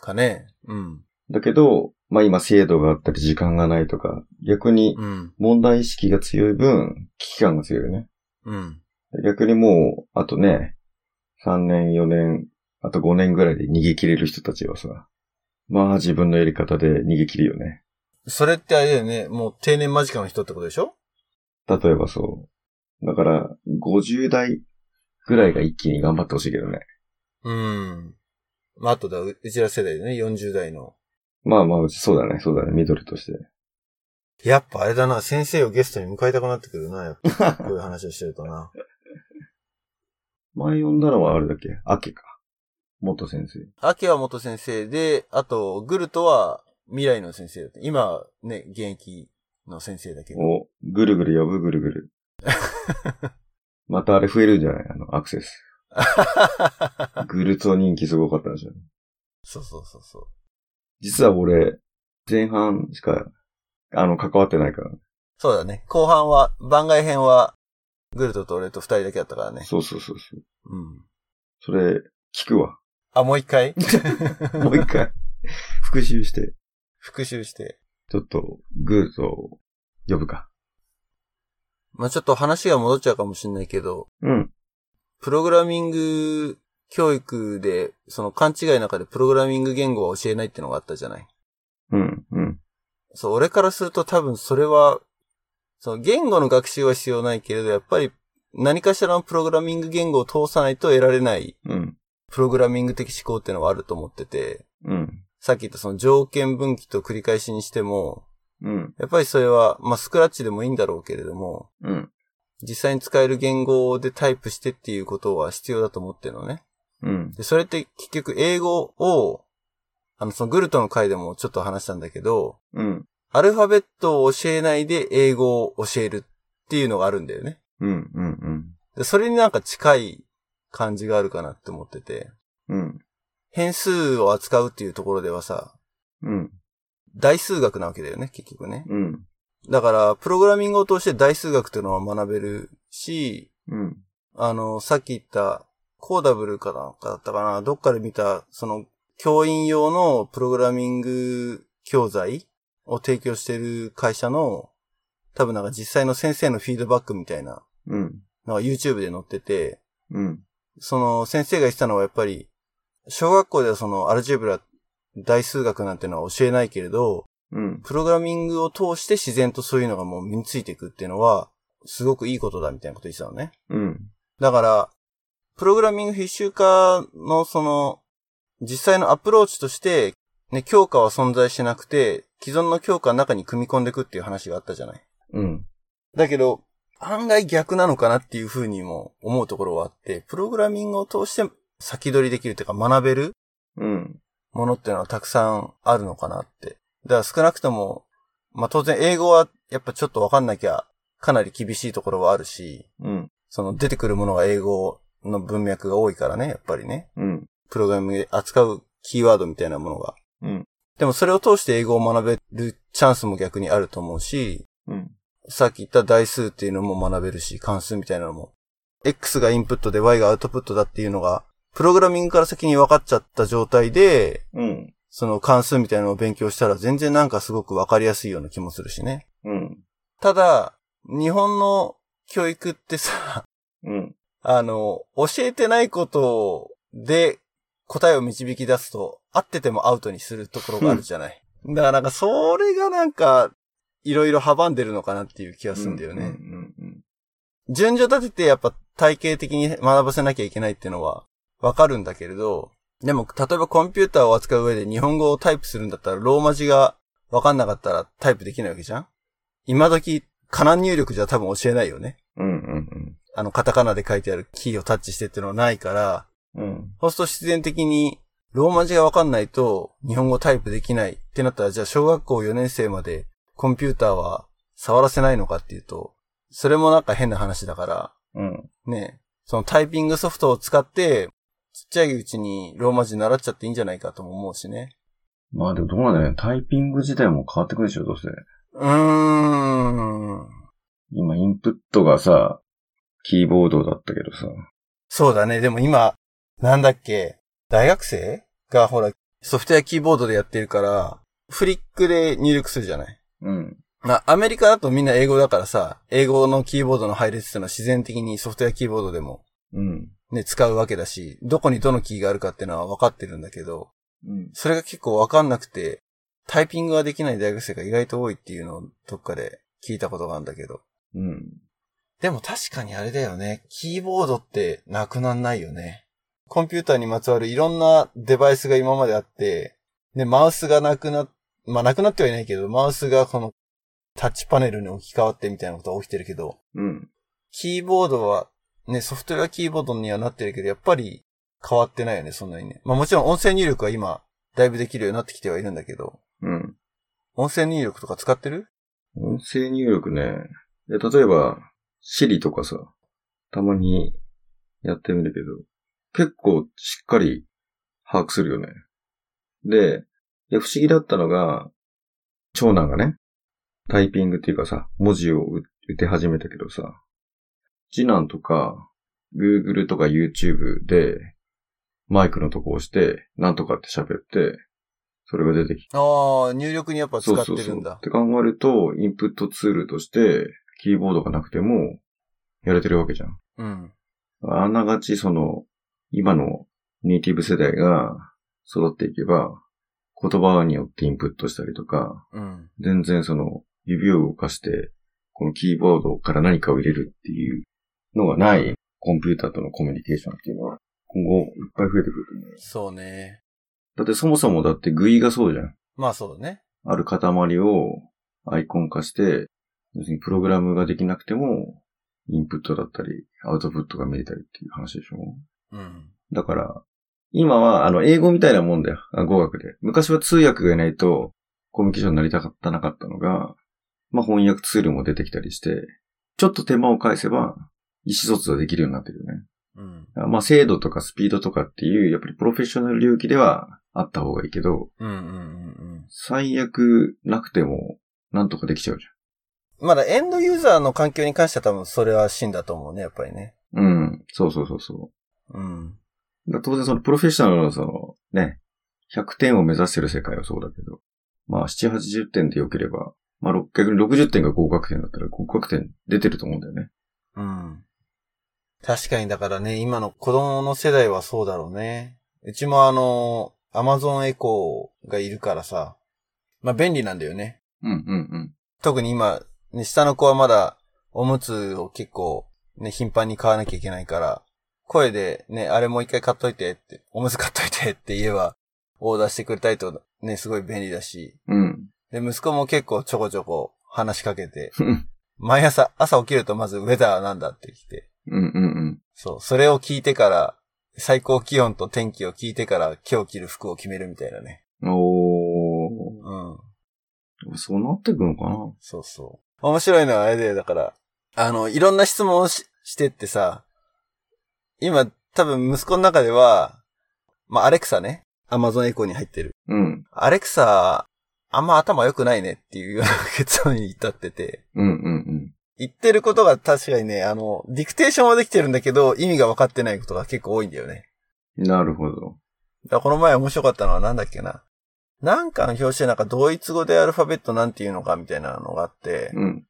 かね。うん。だけど、まあ今制度があったり時間がないとか、逆にうん。問題意識が強い分、危機感が強いよね。うん。逆にもう、あとね、3年、4年、あと5年ぐらいで逃げ切れる人たちはさ、まあ自分のやり方で逃げ切るよね。それってあれだよね。もう定年間近の人ってことでしょ？例えばそう。だから、50代ぐらいが一気に頑張ってほしいけどね。うん。まあ、あとだ、ううちら世代でね、40代の。まあまあ、そうだね、そうだね、ミドルとして。やっぱあれだな、先生をゲストに迎えたくなってくるな、やっぱ。こういう話をしてるとな。前呼んだのはあれだっけ？秋か。元先生。アキは元先生で、あと、グルトは未来の先生だって。今、ね、現役の先生だけど。お、ぐるぐる呼ぶぐるぐる。またあれ増えるんじゃない？あの、アクセス。グルツォ人気すごかったんじゃん。そうそうそうそう。実は俺、前半しか、あの、関わってないから。そうだね。後半は、番外編は、グルトと俺と二人だけだったからね。そうそうそうそう。うん。それ、聞くわ。あ、もう一回？もう一回。復習して、復習して。ちょっと、グーと呼ぶか。まあちょっと話が戻っちゃうかもしれないけど、うん。プログラミング教育で、その勘違いの中でプログラミング言語は教えないってのがあったじゃない？うん。うん。そう、俺からすると多分それは、その言語の学習は必要ないけれど、やっぱり何かしらのプログラミング言語を通さないと得られないうん。プログラミング的思考っていうのはあると思ってて、うん。さっき言ったその条件分岐と繰り返しにしても、うん。やっぱりそれは、まあスクラッチでもいいんだろうけれども、うん。実際に使える言語でタイプしてっていうことは必要だと思ってるのね。うん。で、それって結局英語を、あの、そのグルトの回でもちょっと話したんだけど、うん。アルファベットを教えないで英語を教えるっていうのがあるんだよね。うん。うん。でそれになんか近い感じがあるかなって思ってて、うん。変数を扱うっていうところではさ、うん。大数学なわけだよね、結局ね。うん。だから、プログラミングを通して大数学っていうのは学べるし、うん。あの、さっき言った、コーダブルかなんかだったかな、どっかで見た、その、教員用のプログラミング教材を提供してる会社の、多分なんか実際の先生のフィードバックみたいな、うん。なんか YouTube で載ってて、うん。その先生が言ってたのはやっぱり、小学校ではそのアルジェブラ、大数学なんてのは教えないけれど、うん。プログラミングを通して自然とそういうのがもう身についていくっていうのは、すごくいいことだみたいなこと言ってたのね。うん。だから、プログラミング必修化のその、実際のアプローチとして、ね、教科は存在してなくて、既存の教科の中に組み込んでいくっていう話があったじゃない。うん。だけど、案外逆なのかなっていうふうにも思うところはあって、プログラミングを通して先取りできるというか学べるうん。ものっていうのはたくさんあるのかなって。だから少なくとも、まあ当然英語はやっぱちょっとわかんなきゃかなり厳しいところはあるし、うん。その出てくるものが英語の文脈が多いからね、やっぱりね。うん。プログラミングで扱うキーワードみたいなものが。うん。でもそれを通して英語を学べるチャンスも逆にあると思うし、うん。さっき言った代数っていうのも学べるし、関数みたいなのも。X がインプットで Y がアウトプットだっていうのが、プログラミングから先に分かっちゃった状態で、うん。その関数みたいなのを勉強したら全然なんかすごく分かりやすいような気もするしね。うん。ただ、日本の教育ってさ、うん。あの、教えてないことで答えを導き出すと、合っててもアウトにするところがあるじゃない。だからなんかそれがなんか、いろいろ阻んでるのかなっていう気がするんだよね。うん。うん。順序立ててやっぱ体系的に学ばせなきゃいけないっていうのはわかるんだけれど、でも例えばコンピューターを扱う上で日本語をタイプするんだったらローマ字がわかんなかったらタイプできないわけじゃん？今時、カナン入力じゃ多分教えないよね。うん。うん。あの、カタカナで書いてあるキーをタッチしてっていうのはないから、うん。そうすると必然的に、ローマ字がわかんないと、日本語タイプできないってなったら、じゃあ小学校4年生までコンピューターは触らせないのかっていうと、それもなんか変な話だから、うん。ね、そのタイピングソフトを使って、ちゃいうちにローマ字習っちゃっていいんじゃないかとも思うしね。まあでもどうなんだよね。タイピング自体も変わってくるでしょ、どうせ。うーん。今、インプットがさ、キーボードだったけどさ。そうだね。でも今、なんだっけ、大学生がほら、ソフトウェアキーボードでやってるから、フリックで入力するじゃない？うん。まあ、アメリカだとみんな英語だからさ、英語のキーボードの配列っていうのは自然的にソフトウェアキーボードでもうん。ね、使うわけだし、どこにどのキーがあるかっていうのは分かってるんだけど、うん。それが結構分かんなくて、タイピングができない大学生が意外と多いっていうのをどっかで聞いたことがあるんだけど。うん。でも確かにあれだよね。キーボードってなくなんないよね。コンピューターにまつわるいろんなデバイスが今まであって、で、マウスがなくな、まあなくなってはいないけど、マウスがこのタッチパネルに置き換わってみたいなことが起きてるけど、うん。キーボードは、ね、ソフトウェアキーボードにはなってるけど、やっぱり変わってないよね、そんなにね。まあもちろん音声入力は今、だいぶできるようになってきてはいるんだけど、うん。音声入力とか使ってる？音声入力ね。で例えば、Siri とかさ、たまにやってみるけど、結構しっかり把握するよね。で、不思議だったのが、長男がね、タイピングっていうかさ、文字を打打て始めたけどさ、次男とか、Google とか YouTube で、マイクのとこ押して、なんとかって喋って、それが出てきてああ、入力にやっぱ使そうそうそう。ってるんだっ。て考えると、インプットツールとして、キーボードがなくても、やれてるわけじゃん。うん。あながち、その、今のネイティブ世代が育っていけば、言葉によってインプットしたりとか、うん。全然その、指を動かして、このキーボードから何かを入れるっていうのがないコンピューターとのコミュニケーションっていうのは、今後いっぱい増えてくると思うよ。そうね。だってそもそもだってグイがそうじゃん。まあそうだね。ある塊をアイコン化して、要するにプログラムができなくても、インプットだったり、アウトプットが見れたりっていう話でしょうん。だから、今は、あの、英語みたいなもんだよ。あ語学で。昔は通訳がいないと、コミュニケーションになりたかったなかったのが、まあ、翻訳ツールも出てきたりして、ちょっと手間を返せば、意思疎通ができるようになってるよね。うん。まあ、精度とかスピードとかっていう、やっぱりプロフェッショナル領域ではあった方がいいけど、うんうんうんうん。最悪なくても、なんとかできちゃうじまだエンドユーザーの環境に関しては多分それは真だと思うね、やっぱりね。ゃん。うん。そうそうそうそう。うん。当然そのプロフェッショナルのその、ね、100点を目指してる世界はそうだけど、まあ7、80点で良ければ、まあ6逆に60点が合格点だったら合格点出てると思うんだよね。うん。確かにだからね、今の子供の世代はそうだろうね。うちもあの、アマゾンエコーがいるからさ、まあ便利なんだよね。うんうんうん。特に今、ね、下の子はまだおむつを結構ね、頻繁に買わなきゃいけないから、声でね、あれもう一回買っといてって、おむつ買っといてって言えば、オーダーしてくれたりとね、すごい便利だし、うん。で、息子も結構ちょこちょこ話しかけて、毎朝、朝起きるとまずウェザーなんだって来て、うんうんそう、それを聞いてから、最高気温と天気を聞いてから今日着る服を決めるみたいなね。うん。おうん。ー。そうなってくのかなそうそう。面白いのはあれで、だから、あの、いろんな質問をししてってさ、今、多分息子の中では、まあ、アレクサね。アマゾンエコーに入ってる。うん。アレクサ、あんま頭良くないねっていうような結論に至ってて、うんうん言ってることが確かにね、あの、ディクテーションはできてるんだけど、意味が分かってないことが結構多いんだよね。うん。なるほど。だからこの前面白かったのはなんだっけな。なんかの表紙でなんかドイツ語でアルファベットなんていうのかみたいなのがあって、うん。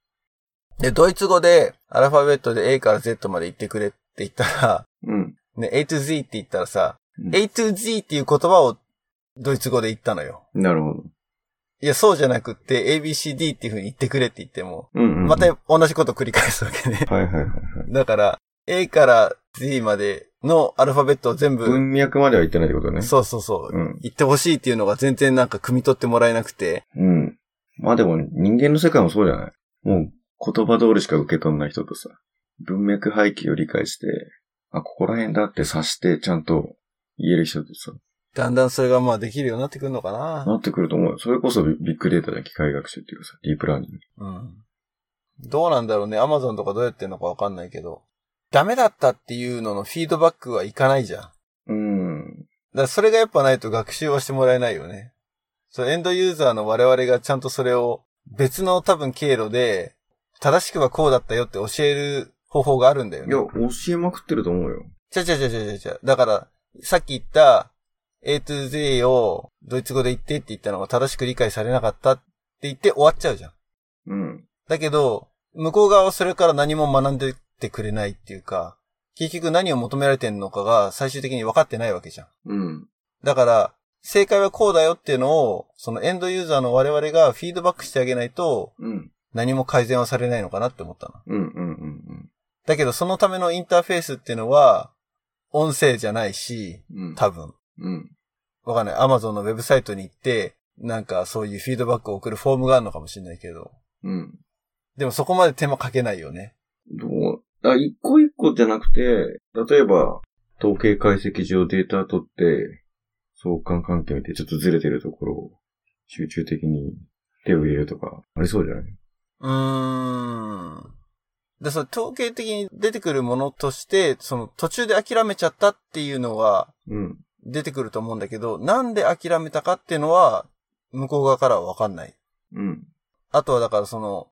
で、ドイツ語でアルファベットで A から Z まで言ってくれって言ったら、うん。ね、A to Z って言ったらさ、うん A to Z っていう言葉をドイツ語で言ったのよ。なるほど。いや、そうじゃなくって ABCD っていう風に言ってくれって言っても、うんうんうん。また同じこと繰り返すわけね。はいはいはいはい。だから、A から Z までのアルファベットを全部、文脈までは言ってないってことね。そうそうそう、うん言ってほしいっていうのが全然なんか汲み取ってもらえなくて、うん。まあでも人間の世界もそうじゃない？もう言葉通りしか受け取んない人とさ、文脈背景を理解して、あ、ここら辺だって察してちゃんと言える人とさ、だんだんそれがまあできるようになってくるのかな。なってくると思うよ。それこそビビッグデータで機械学習っていうかさ、ディープラーニング。うん。どうなんだろうね。アマゾンとかどうやってんのかわかんないけど。ダメだったっていうののフィードバックはいかないじゃん。だかうん。らそれがやっぱないと学習はしてもらえないよね。そう、エンドユーザーの我々がちゃんとそれを別の多分経路で、正しくはこうだったよって教える方法があるんだよね。いや、教えまくってると思うよ。ちゃちゃちゃちゃちゃちゃ。だから、さっき言った A to Z をドイツ語で言ってって言ったのが正しく理解されなかったって言って終わっちゃうじゃん。うん。だけど、向こう側はそれから何も学んでってくれないっていうか、結局何を求められてんのかが最終的に分かってないわけじゃん。うん。だから、正解はこうだよっていうのを、そのエンドユーザーの我々がフィードバックしてあげないと、うん。何も改善はされないのかなって思ったの。うん。うん。うん。だけど、そのためのインターフェースっていうのは、音声じゃないし、うん。多分。うん。わかんない。アマゾンのウェブサイトに行って、なんかそういうフィードバックを送るフォームがあるのかもしれないけど。うん。でもそこまで手間かけないよね。どう、あ、一個一個じゃなくて、例えば、統計解析上データ取って、相関関係見てちょっとずれてるところを集中的に手を入れるとか、ありそうじゃない？うーん。で、その統計的に出てくるものとして、その途中で諦めちゃったっていうのはうん。出てくると思うんだけど、なんで諦めたかっていうのは、向こう側からはわかんない。うん。あとはだからその、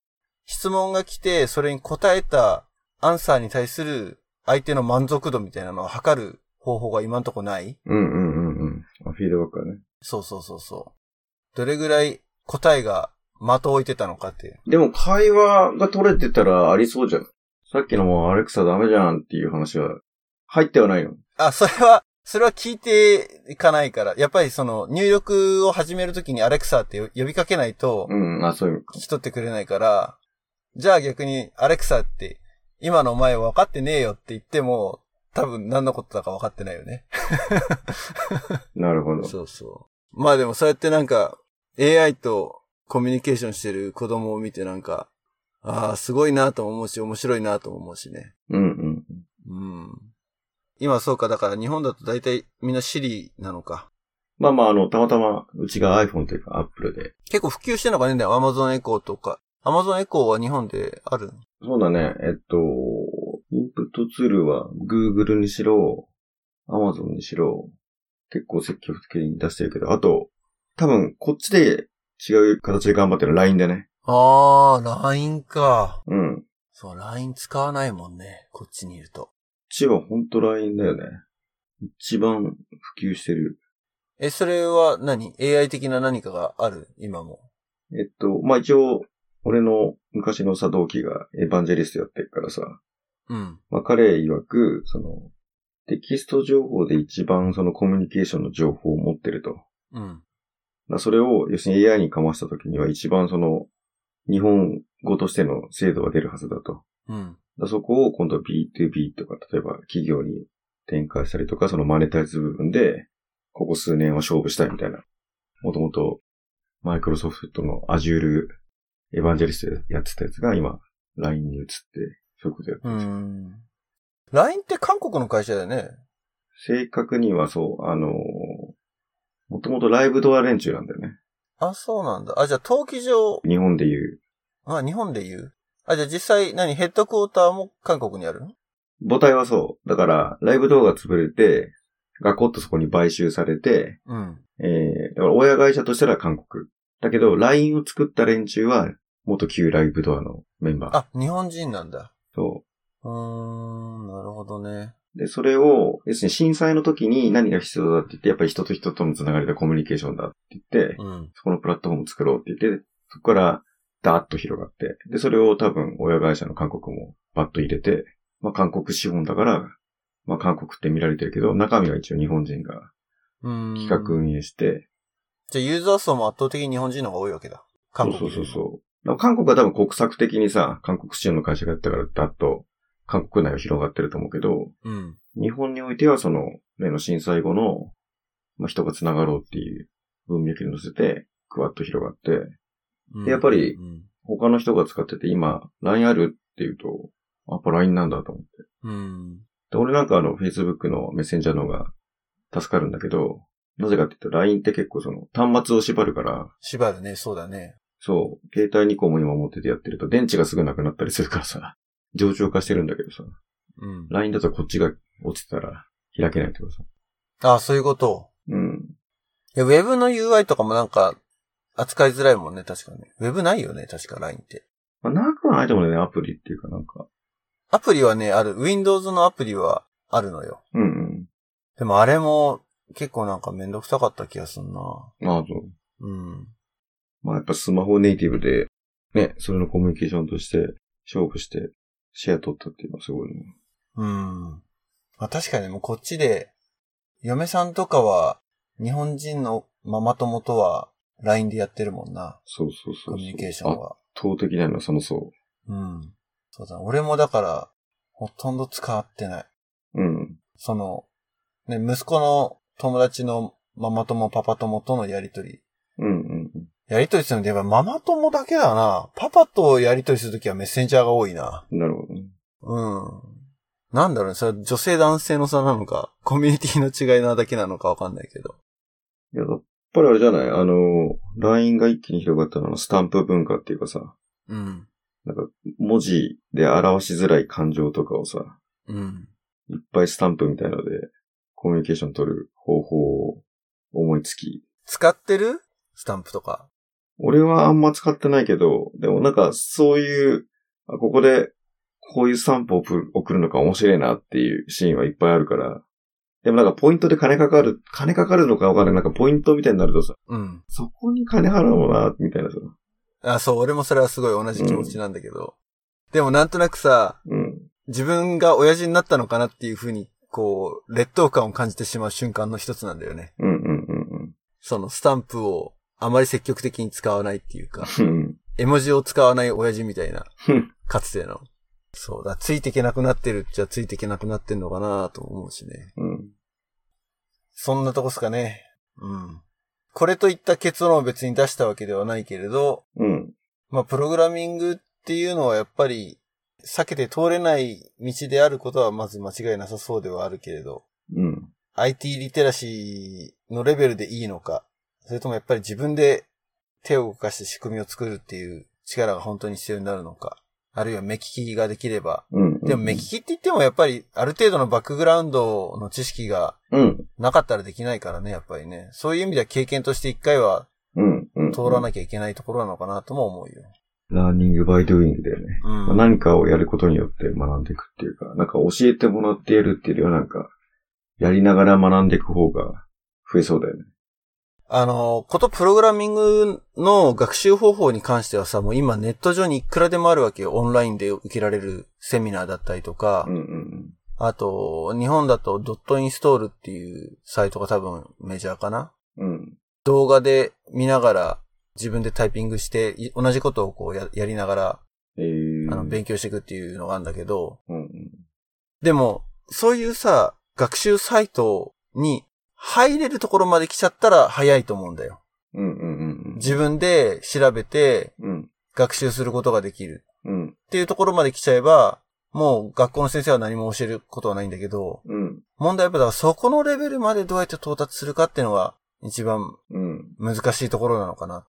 質問が来て、それに答えたアンサーに対する相手の満足度みたいなのを測る方法が今んとこないうんうんうんうん。あ、フィードバックはね。そうそうそうそう。どれぐらい答えが的を置いてたのかって。でも会話が取れてたらありそうじゃん。さっきのもうアレクサダメじゃんっていう話は入ってはないの？あ、それは、それは聞いていかないから、やっぱりその入力を始めるときにアレクサって呼びかけないとうん、あ、そういう。聞き取ってくれないから、じゃあ逆にアレクサって今のお前分かってねえよって言っても、多分何のことだか分かってないよね。なるほど。そうそう。まあでもそうやってなんか AI とコミュニケーションしてる子供を見てなんか、ああ、すごいなとも思うし、面白いなとも思うしね。うんうん。うん。今そうか、だから日本だと大体みんな Siri なのか。まあまあ、あの、たまたま、うちが iPhone というか Apple で。結構普及してんのかね、Amazon Echo とか。Amazon Echo は日本であるそうだね、えっと、インプットツールは Google にしろ、Amazon にしろ、結構積極的に出してるけど、あと、多分、こっちで違う形で頑張ってる LINE でね。ああ、LINE か。うん。そう、LINE 使わないもんね。こっちにいると。ちはほんと LINE だよね。一番普及してる。え、それは何 ?AI 的な何かがある？今も。えっと、まあ一応、俺の昔の作動機がエヴァンジェリストやってるからさ、うん。まあ彼曰く、その、テキスト情報で一番そのコミュニケーションの情報を持ってると。うん。だそれを、要するに AI にかましたときには一番その、日本語としての精度が出るはずだと。うん。だそこを今度 B2B とか、例えば企業に展開したりとか、そのマネタイズ部分で、ここ数年は勝負したいみたいな。もともと、マイクロソフトの Azure エヴァンジェリストでやってたやつが今、LINE に移って、そういうことやってうる、ん。LINE って韓国の会社だよね。正確にはそう、あのもともとライブドア連中なんだよね。あ、そうなんだ。あ、じゃあ登記上、日本で言う。あ、日本で言う。あ、じゃあ実際何？ヘッドクォーターも韓国にあるの？母体はそう。だから、ライブ動画潰れて、ガコッとそこに買収されて、うん。えー、だから親会社としたら韓国。だけど、LINE を作った連中は、元旧ライブドアのメンバー。あ、日本人なんだ。そうーん、なるほどね。う。で、それを、要するに震災の時に何が必要だって言って、やっぱり人と人とのつながりでコミュニケーションだって言って、うん。そこのプラットフォーム作ろうって言って、そこから、ダーッと広がって、で、それを多分、親会社の韓国もバッと入れて、まあ、韓国資本だから、まあ、韓国って見られてるけど、中身は一応日本人がうん。企画運営して、じゃあユーザー層も圧倒的に日本人の方が多いわけだ。韓国そうそうそう韓国は多分国策的にさ、韓国市場の会社がやったから、だっと、韓国内は広がってると思うけど、う。うん。日本においてはその、例の震災後の、まあ、人が繋がろうっていう文脈に乗せて、クワッと広がって、うんやっぱりうん。他の人が使ってて今、LINE あるっていうと、やっぱ LINE なんだと思って。うん。で俺なんかあの、Facebook のメッセンジャーの方が助かるんだけど、なぜかって言うと LINE って結構その、端末を縛るから、縛るね、そうだね。そう、携帯2個も今持っててやってると電池がすぐなくなったりするからさ、上長化してるんだけどさ、うん。LINE だとこっちが落ちてたら開けないってことさ。あ、そういうこと。うん。いや、ウェブの UI とかもなんか、扱いづらいもんね、確かに。ウェブないよね、確か LINE って。まあ、なくはないと思うね、アプリっていうかなんか。アプリはね、ある。Windows のアプリはあるのよ。うんうん。でもあれも結構なんかめんどくさかった気がすんな。ああ、そう。うん。まあやっぱスマホネイティブで、ね、それのコミュニケーションとして勝負してシェア取ったっていうのはすごいね。うん。まあ確かにもうこっちで、嫁さんとかは日本人のママ友とは LINE でやってるもんな。そうそうそう。コミュニケーションは。圧倒的なのはそのそうん。そうだ。俺もだから、ほとんど使ってない。う。うん。その、ね、息子の友達のママ友、パパ友とのやりとり。うんうんうん。やりとりするので、やっぱママ友だけだな。パパとやりとりするときはメッセンジャーが多いな。なるほどね。うん。なんだろうね、それは女性男性の差なのか、コミュニティの違いなだけなのかわかんないけど。いや、やっぱりあれじゃない？あの、LINE が一気に広がったのはスタンプ文化っていうかさ、うん。なんか文字で表しづらい感情とかをさ、うん。いっぱいスタンプみたいのでコミュニケーション取る方法を思いつき、使ってる？スタンプとか。俺はあんま使ってないけど、でもなんかそういう、あここでこういうスタンプを送るのか面白いなっていうシーンはいっぱいあるから、でもなんかポイントで金かかる、金かかるのかわかんない。なんかポイントみたいになるとさ、うん。そこに金払うのな、みたいなさ。あ、そう、俺もそれはすごい同じ気持ちなんだけど。でもなんとなくさ、うん。自分が親父になったのかなっていうふうに、こう、劣等感を感じてしまう瞬間の一つなんだよね。うんうんうんそのスタンプをあまり積極的に使わないっていうか、うん。絵文字を使わない親父みたいなうん、かつての。そうだ、ついていけなくなってるっちゃついていけなくなってんのかなと思うしね。うん。そんなとこっすかね。うん。これといった結論を別に出したわけではないけれど、うん。まあ、プログラミングっていうのはやっぱり、避けて通れない道であることはまず間違いなさそうではあるけれど、うん。IT リテラシーのレベルでいいのか、それともやっぱり自分で手を動かして仕組みを作るっていう力が本当に必要になるのか、あるいは目利きができれば、うん。でも目利きって言ってもやっぱりある程度のバックグラウンドの知識がうん。なかったらできないからね、やっぱりね。そういう意味では経験として一回はうん。うん。通らなきゃいけないところなのかなとも思うよ。ラーニングバイドゥイングだよね。うん。まあ何かをやることによって学んでいくっていうか、なんか教えてもらってやるっていうよりはなんか、やりながら学んでいく方が増えそうだよね。あの、ことプログラミングの学習方法に関してはさ、もう今ネット上にいくらでもあるわけよ。オンラインで受けられるセミナーだったりとか、うんうんあと、日本だとドットインストールっていうサイトが多分メジャーかな。うん。うん。動画で見ながら自分でタイピングして、い同じことをこうややりながら、えー。あの、勉強していくっていうのがあるんだけど、うんうん。でも、そういうさ、学習サイトに入れるところまで来ちゃったら早いと思うんだよ。うんうんうん。自分で調べてうん。学習することができるうん。っていうところまで来ちゃえば、もう学校の先生は何も教えることはないんだけど、うん。問題はやっぱだからそこのレベルまでどうやって到達するかっていうのが一番うん。難しいところなのかな。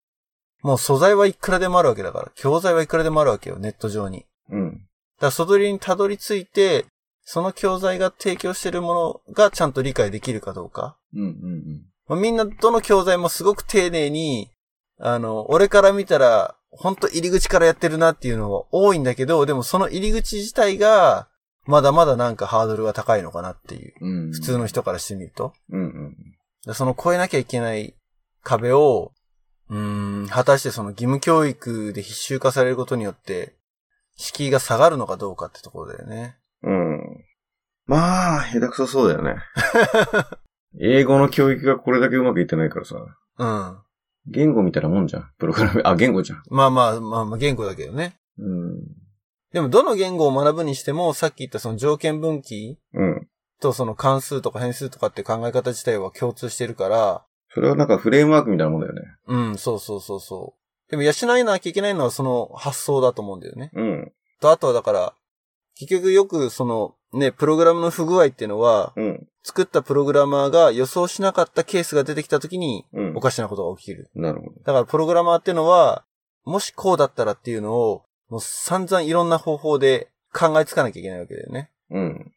もう素材はいくらでもあるわけだから、教材はいくらでもあるわけよ、ネット上に。うん。だから、それにたどり着いて、その教材が提供しているものがちゃんと理解できるかどうか。うんうんまあ、みんなどの教材もすごく丁寧に、あの、俺から見たら、本当入り口からやってるなっていうのが多いんだけど、でもその入り口自体が、まだまだなんかハードルが高いのかなっていう。うん。普通の人からしてみると。うんうん。でその超えなきゃいけない壁を、うーん、果たしてその義務教育で必修化されることによって、敷居が下がるのかどうかってところだよね。うん。まあ、下手くそそうだよね。英語の教育がこれだけうまくいってないからさ。うん。言語みたいなもんじゃん。プログラム。あ、言語じゃん。まあまあまあまあ言語だけどね。うん。でもどの言語を学ぶにしても、さっき言ったその条件分岐うん。とその関数とか変数とかって考え方自体は共通してるから、それはなんかフレームワークみたいなもんだよね。うん、そうそうそうそう。でも養えなきゃいけないのはその発想だと思うんだよね。うん。と、あとはだから、結局よくそのね、プログラムの不具合っていうのは、うん。作ったプログラマーが予想しなかったケースが出てきた時にうんお。かしなことが起きる。なるほど。だからプログラマーっていうのは、もしこうだったらっていうのを、もう散々いろんな方法で考えつかなきゃいけないわけだよね。うん。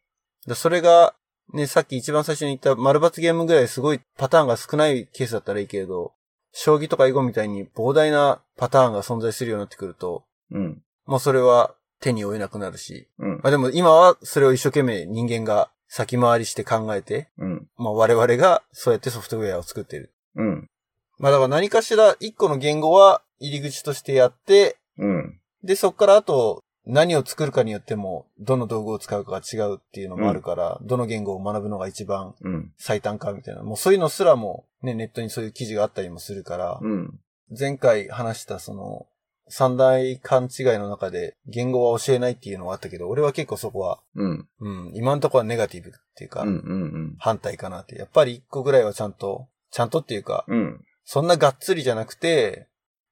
でそれが、ね、さっき一番最初に言った丸抜ゲームぐらいすごいパターンが少ないケースだったらいいけれど、将棋とか囲碁みたいに膨大なパターンが存在するようになってくると、うん。もうそれは手に負えなくなるし、うん。まあでも今はそれを一生懸命人間が先回りして考えて、うん。まあ我々がそうやってソフトウェアを作ってる。うん。まあだから何かしら一個の言語は入り口としてやって、うん。で、そこからあと何を作るかによっても、どの道具を使うかが違うっていうのもあるから、どの言語を学ぶのが一番うん。最短かみたいな。もうそういうのすらも、ね、ネットにそういう記事があったりもするから、うん。前回話したその、三大勘違いの中で言語は教えないっていうのがあったけど、俺は結構そこは、うん。うん、今のところはネガティブっていうか、うん。うん。反対かなって。やっぱり一個ぐらいはちゃんと、ちゃんとっていうか、うん。そんながっつりじゃなくて、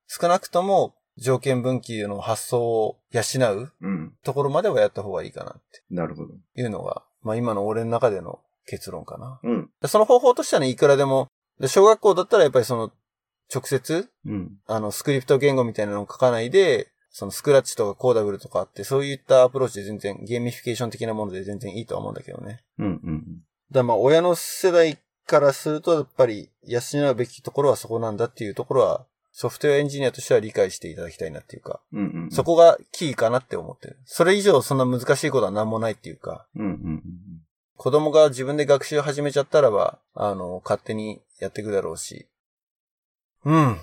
少なくとも条件分岐の発想を養ううん。ところまではやった方がいいかなっなるほど。ていうのが、まあ今の俺の中での結論かな。うん。でその方法としてはね、いくらでも、で小学校だったらやっぱりその、直接、うん。あの、スクリプト言語みたいなのを書かないで、そのスクラッチとかコーダブルとかあって、そういったアプローチで全然、ゲーミフィケーション的なもので全然いいとは思うんだけどね。うん。うん。だからまあ親の世代からすると、やっぱり養うべきところはそこなんだっていうところは、ソフトウェアエンジニアとしては理解していただきたいなっていうか、うん。うん。そこがキーかなって思ってる。それ以上そんな難しいことは何もないっていうか、うん。うん。子供が自分で学習を始めちゃったらば、あの、勝手にやっていくだろうし。うん。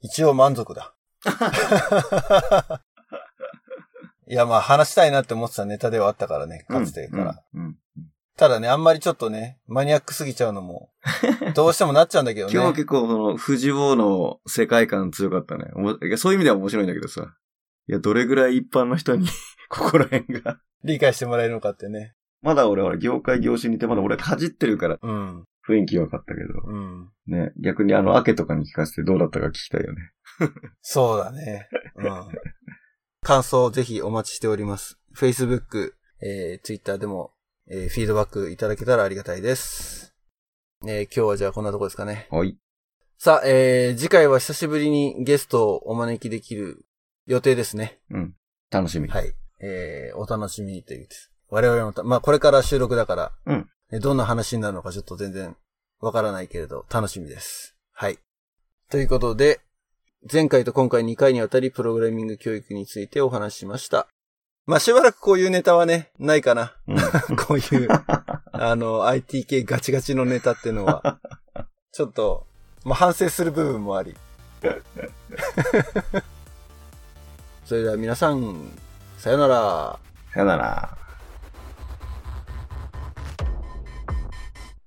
一応満足だ。いや、まあ話したいなって思ってたネタではあったからね、かつてから。うん。うん。ただね、あんまりちょっとね、マニアックすぎちゃうのも、どうしてもなっちゃうんだけどね。今日は結構その、富士王の世界観強かったね。そういう意味では面白いんだけどさ。いや、どれぐらい一般の人に、ここら辺が。理解してもらえるのかってね。まだ俺は業界業種にいて、まだ俺かじってるからうん。雰囲気分かったけど。うん。ね、逆にあの、明けとかに聞かせてどうだったか聞きたいよね。そうだね。うん。感想をぜひお待ちしております。Facebook、えー、Twitter でも、えー、フィードバックいただけたらありがたいです。えー、今日はじゃあこんなとこですかね。はい。さあ、えー、次回は久しぶりにゲストをお招きできる予定ですね。うん。楽しみ。はい。えー、お楽しみにというです。我々もた、まあ、これから収録だから、うんえどんな話になるのかちょっと全然わからないけれど、楽しみです。はい。ということで、前回と今回2回にわたりプログラミング教育についてお話ししました。まあ、しばらくこういうネタはね、ないかな。うん。こういう、あの、IT 系ガチガチのネタっていうのは、ちょっと、まあ、反省する部分もあり。それでは皆さん、さよなら。さよなら。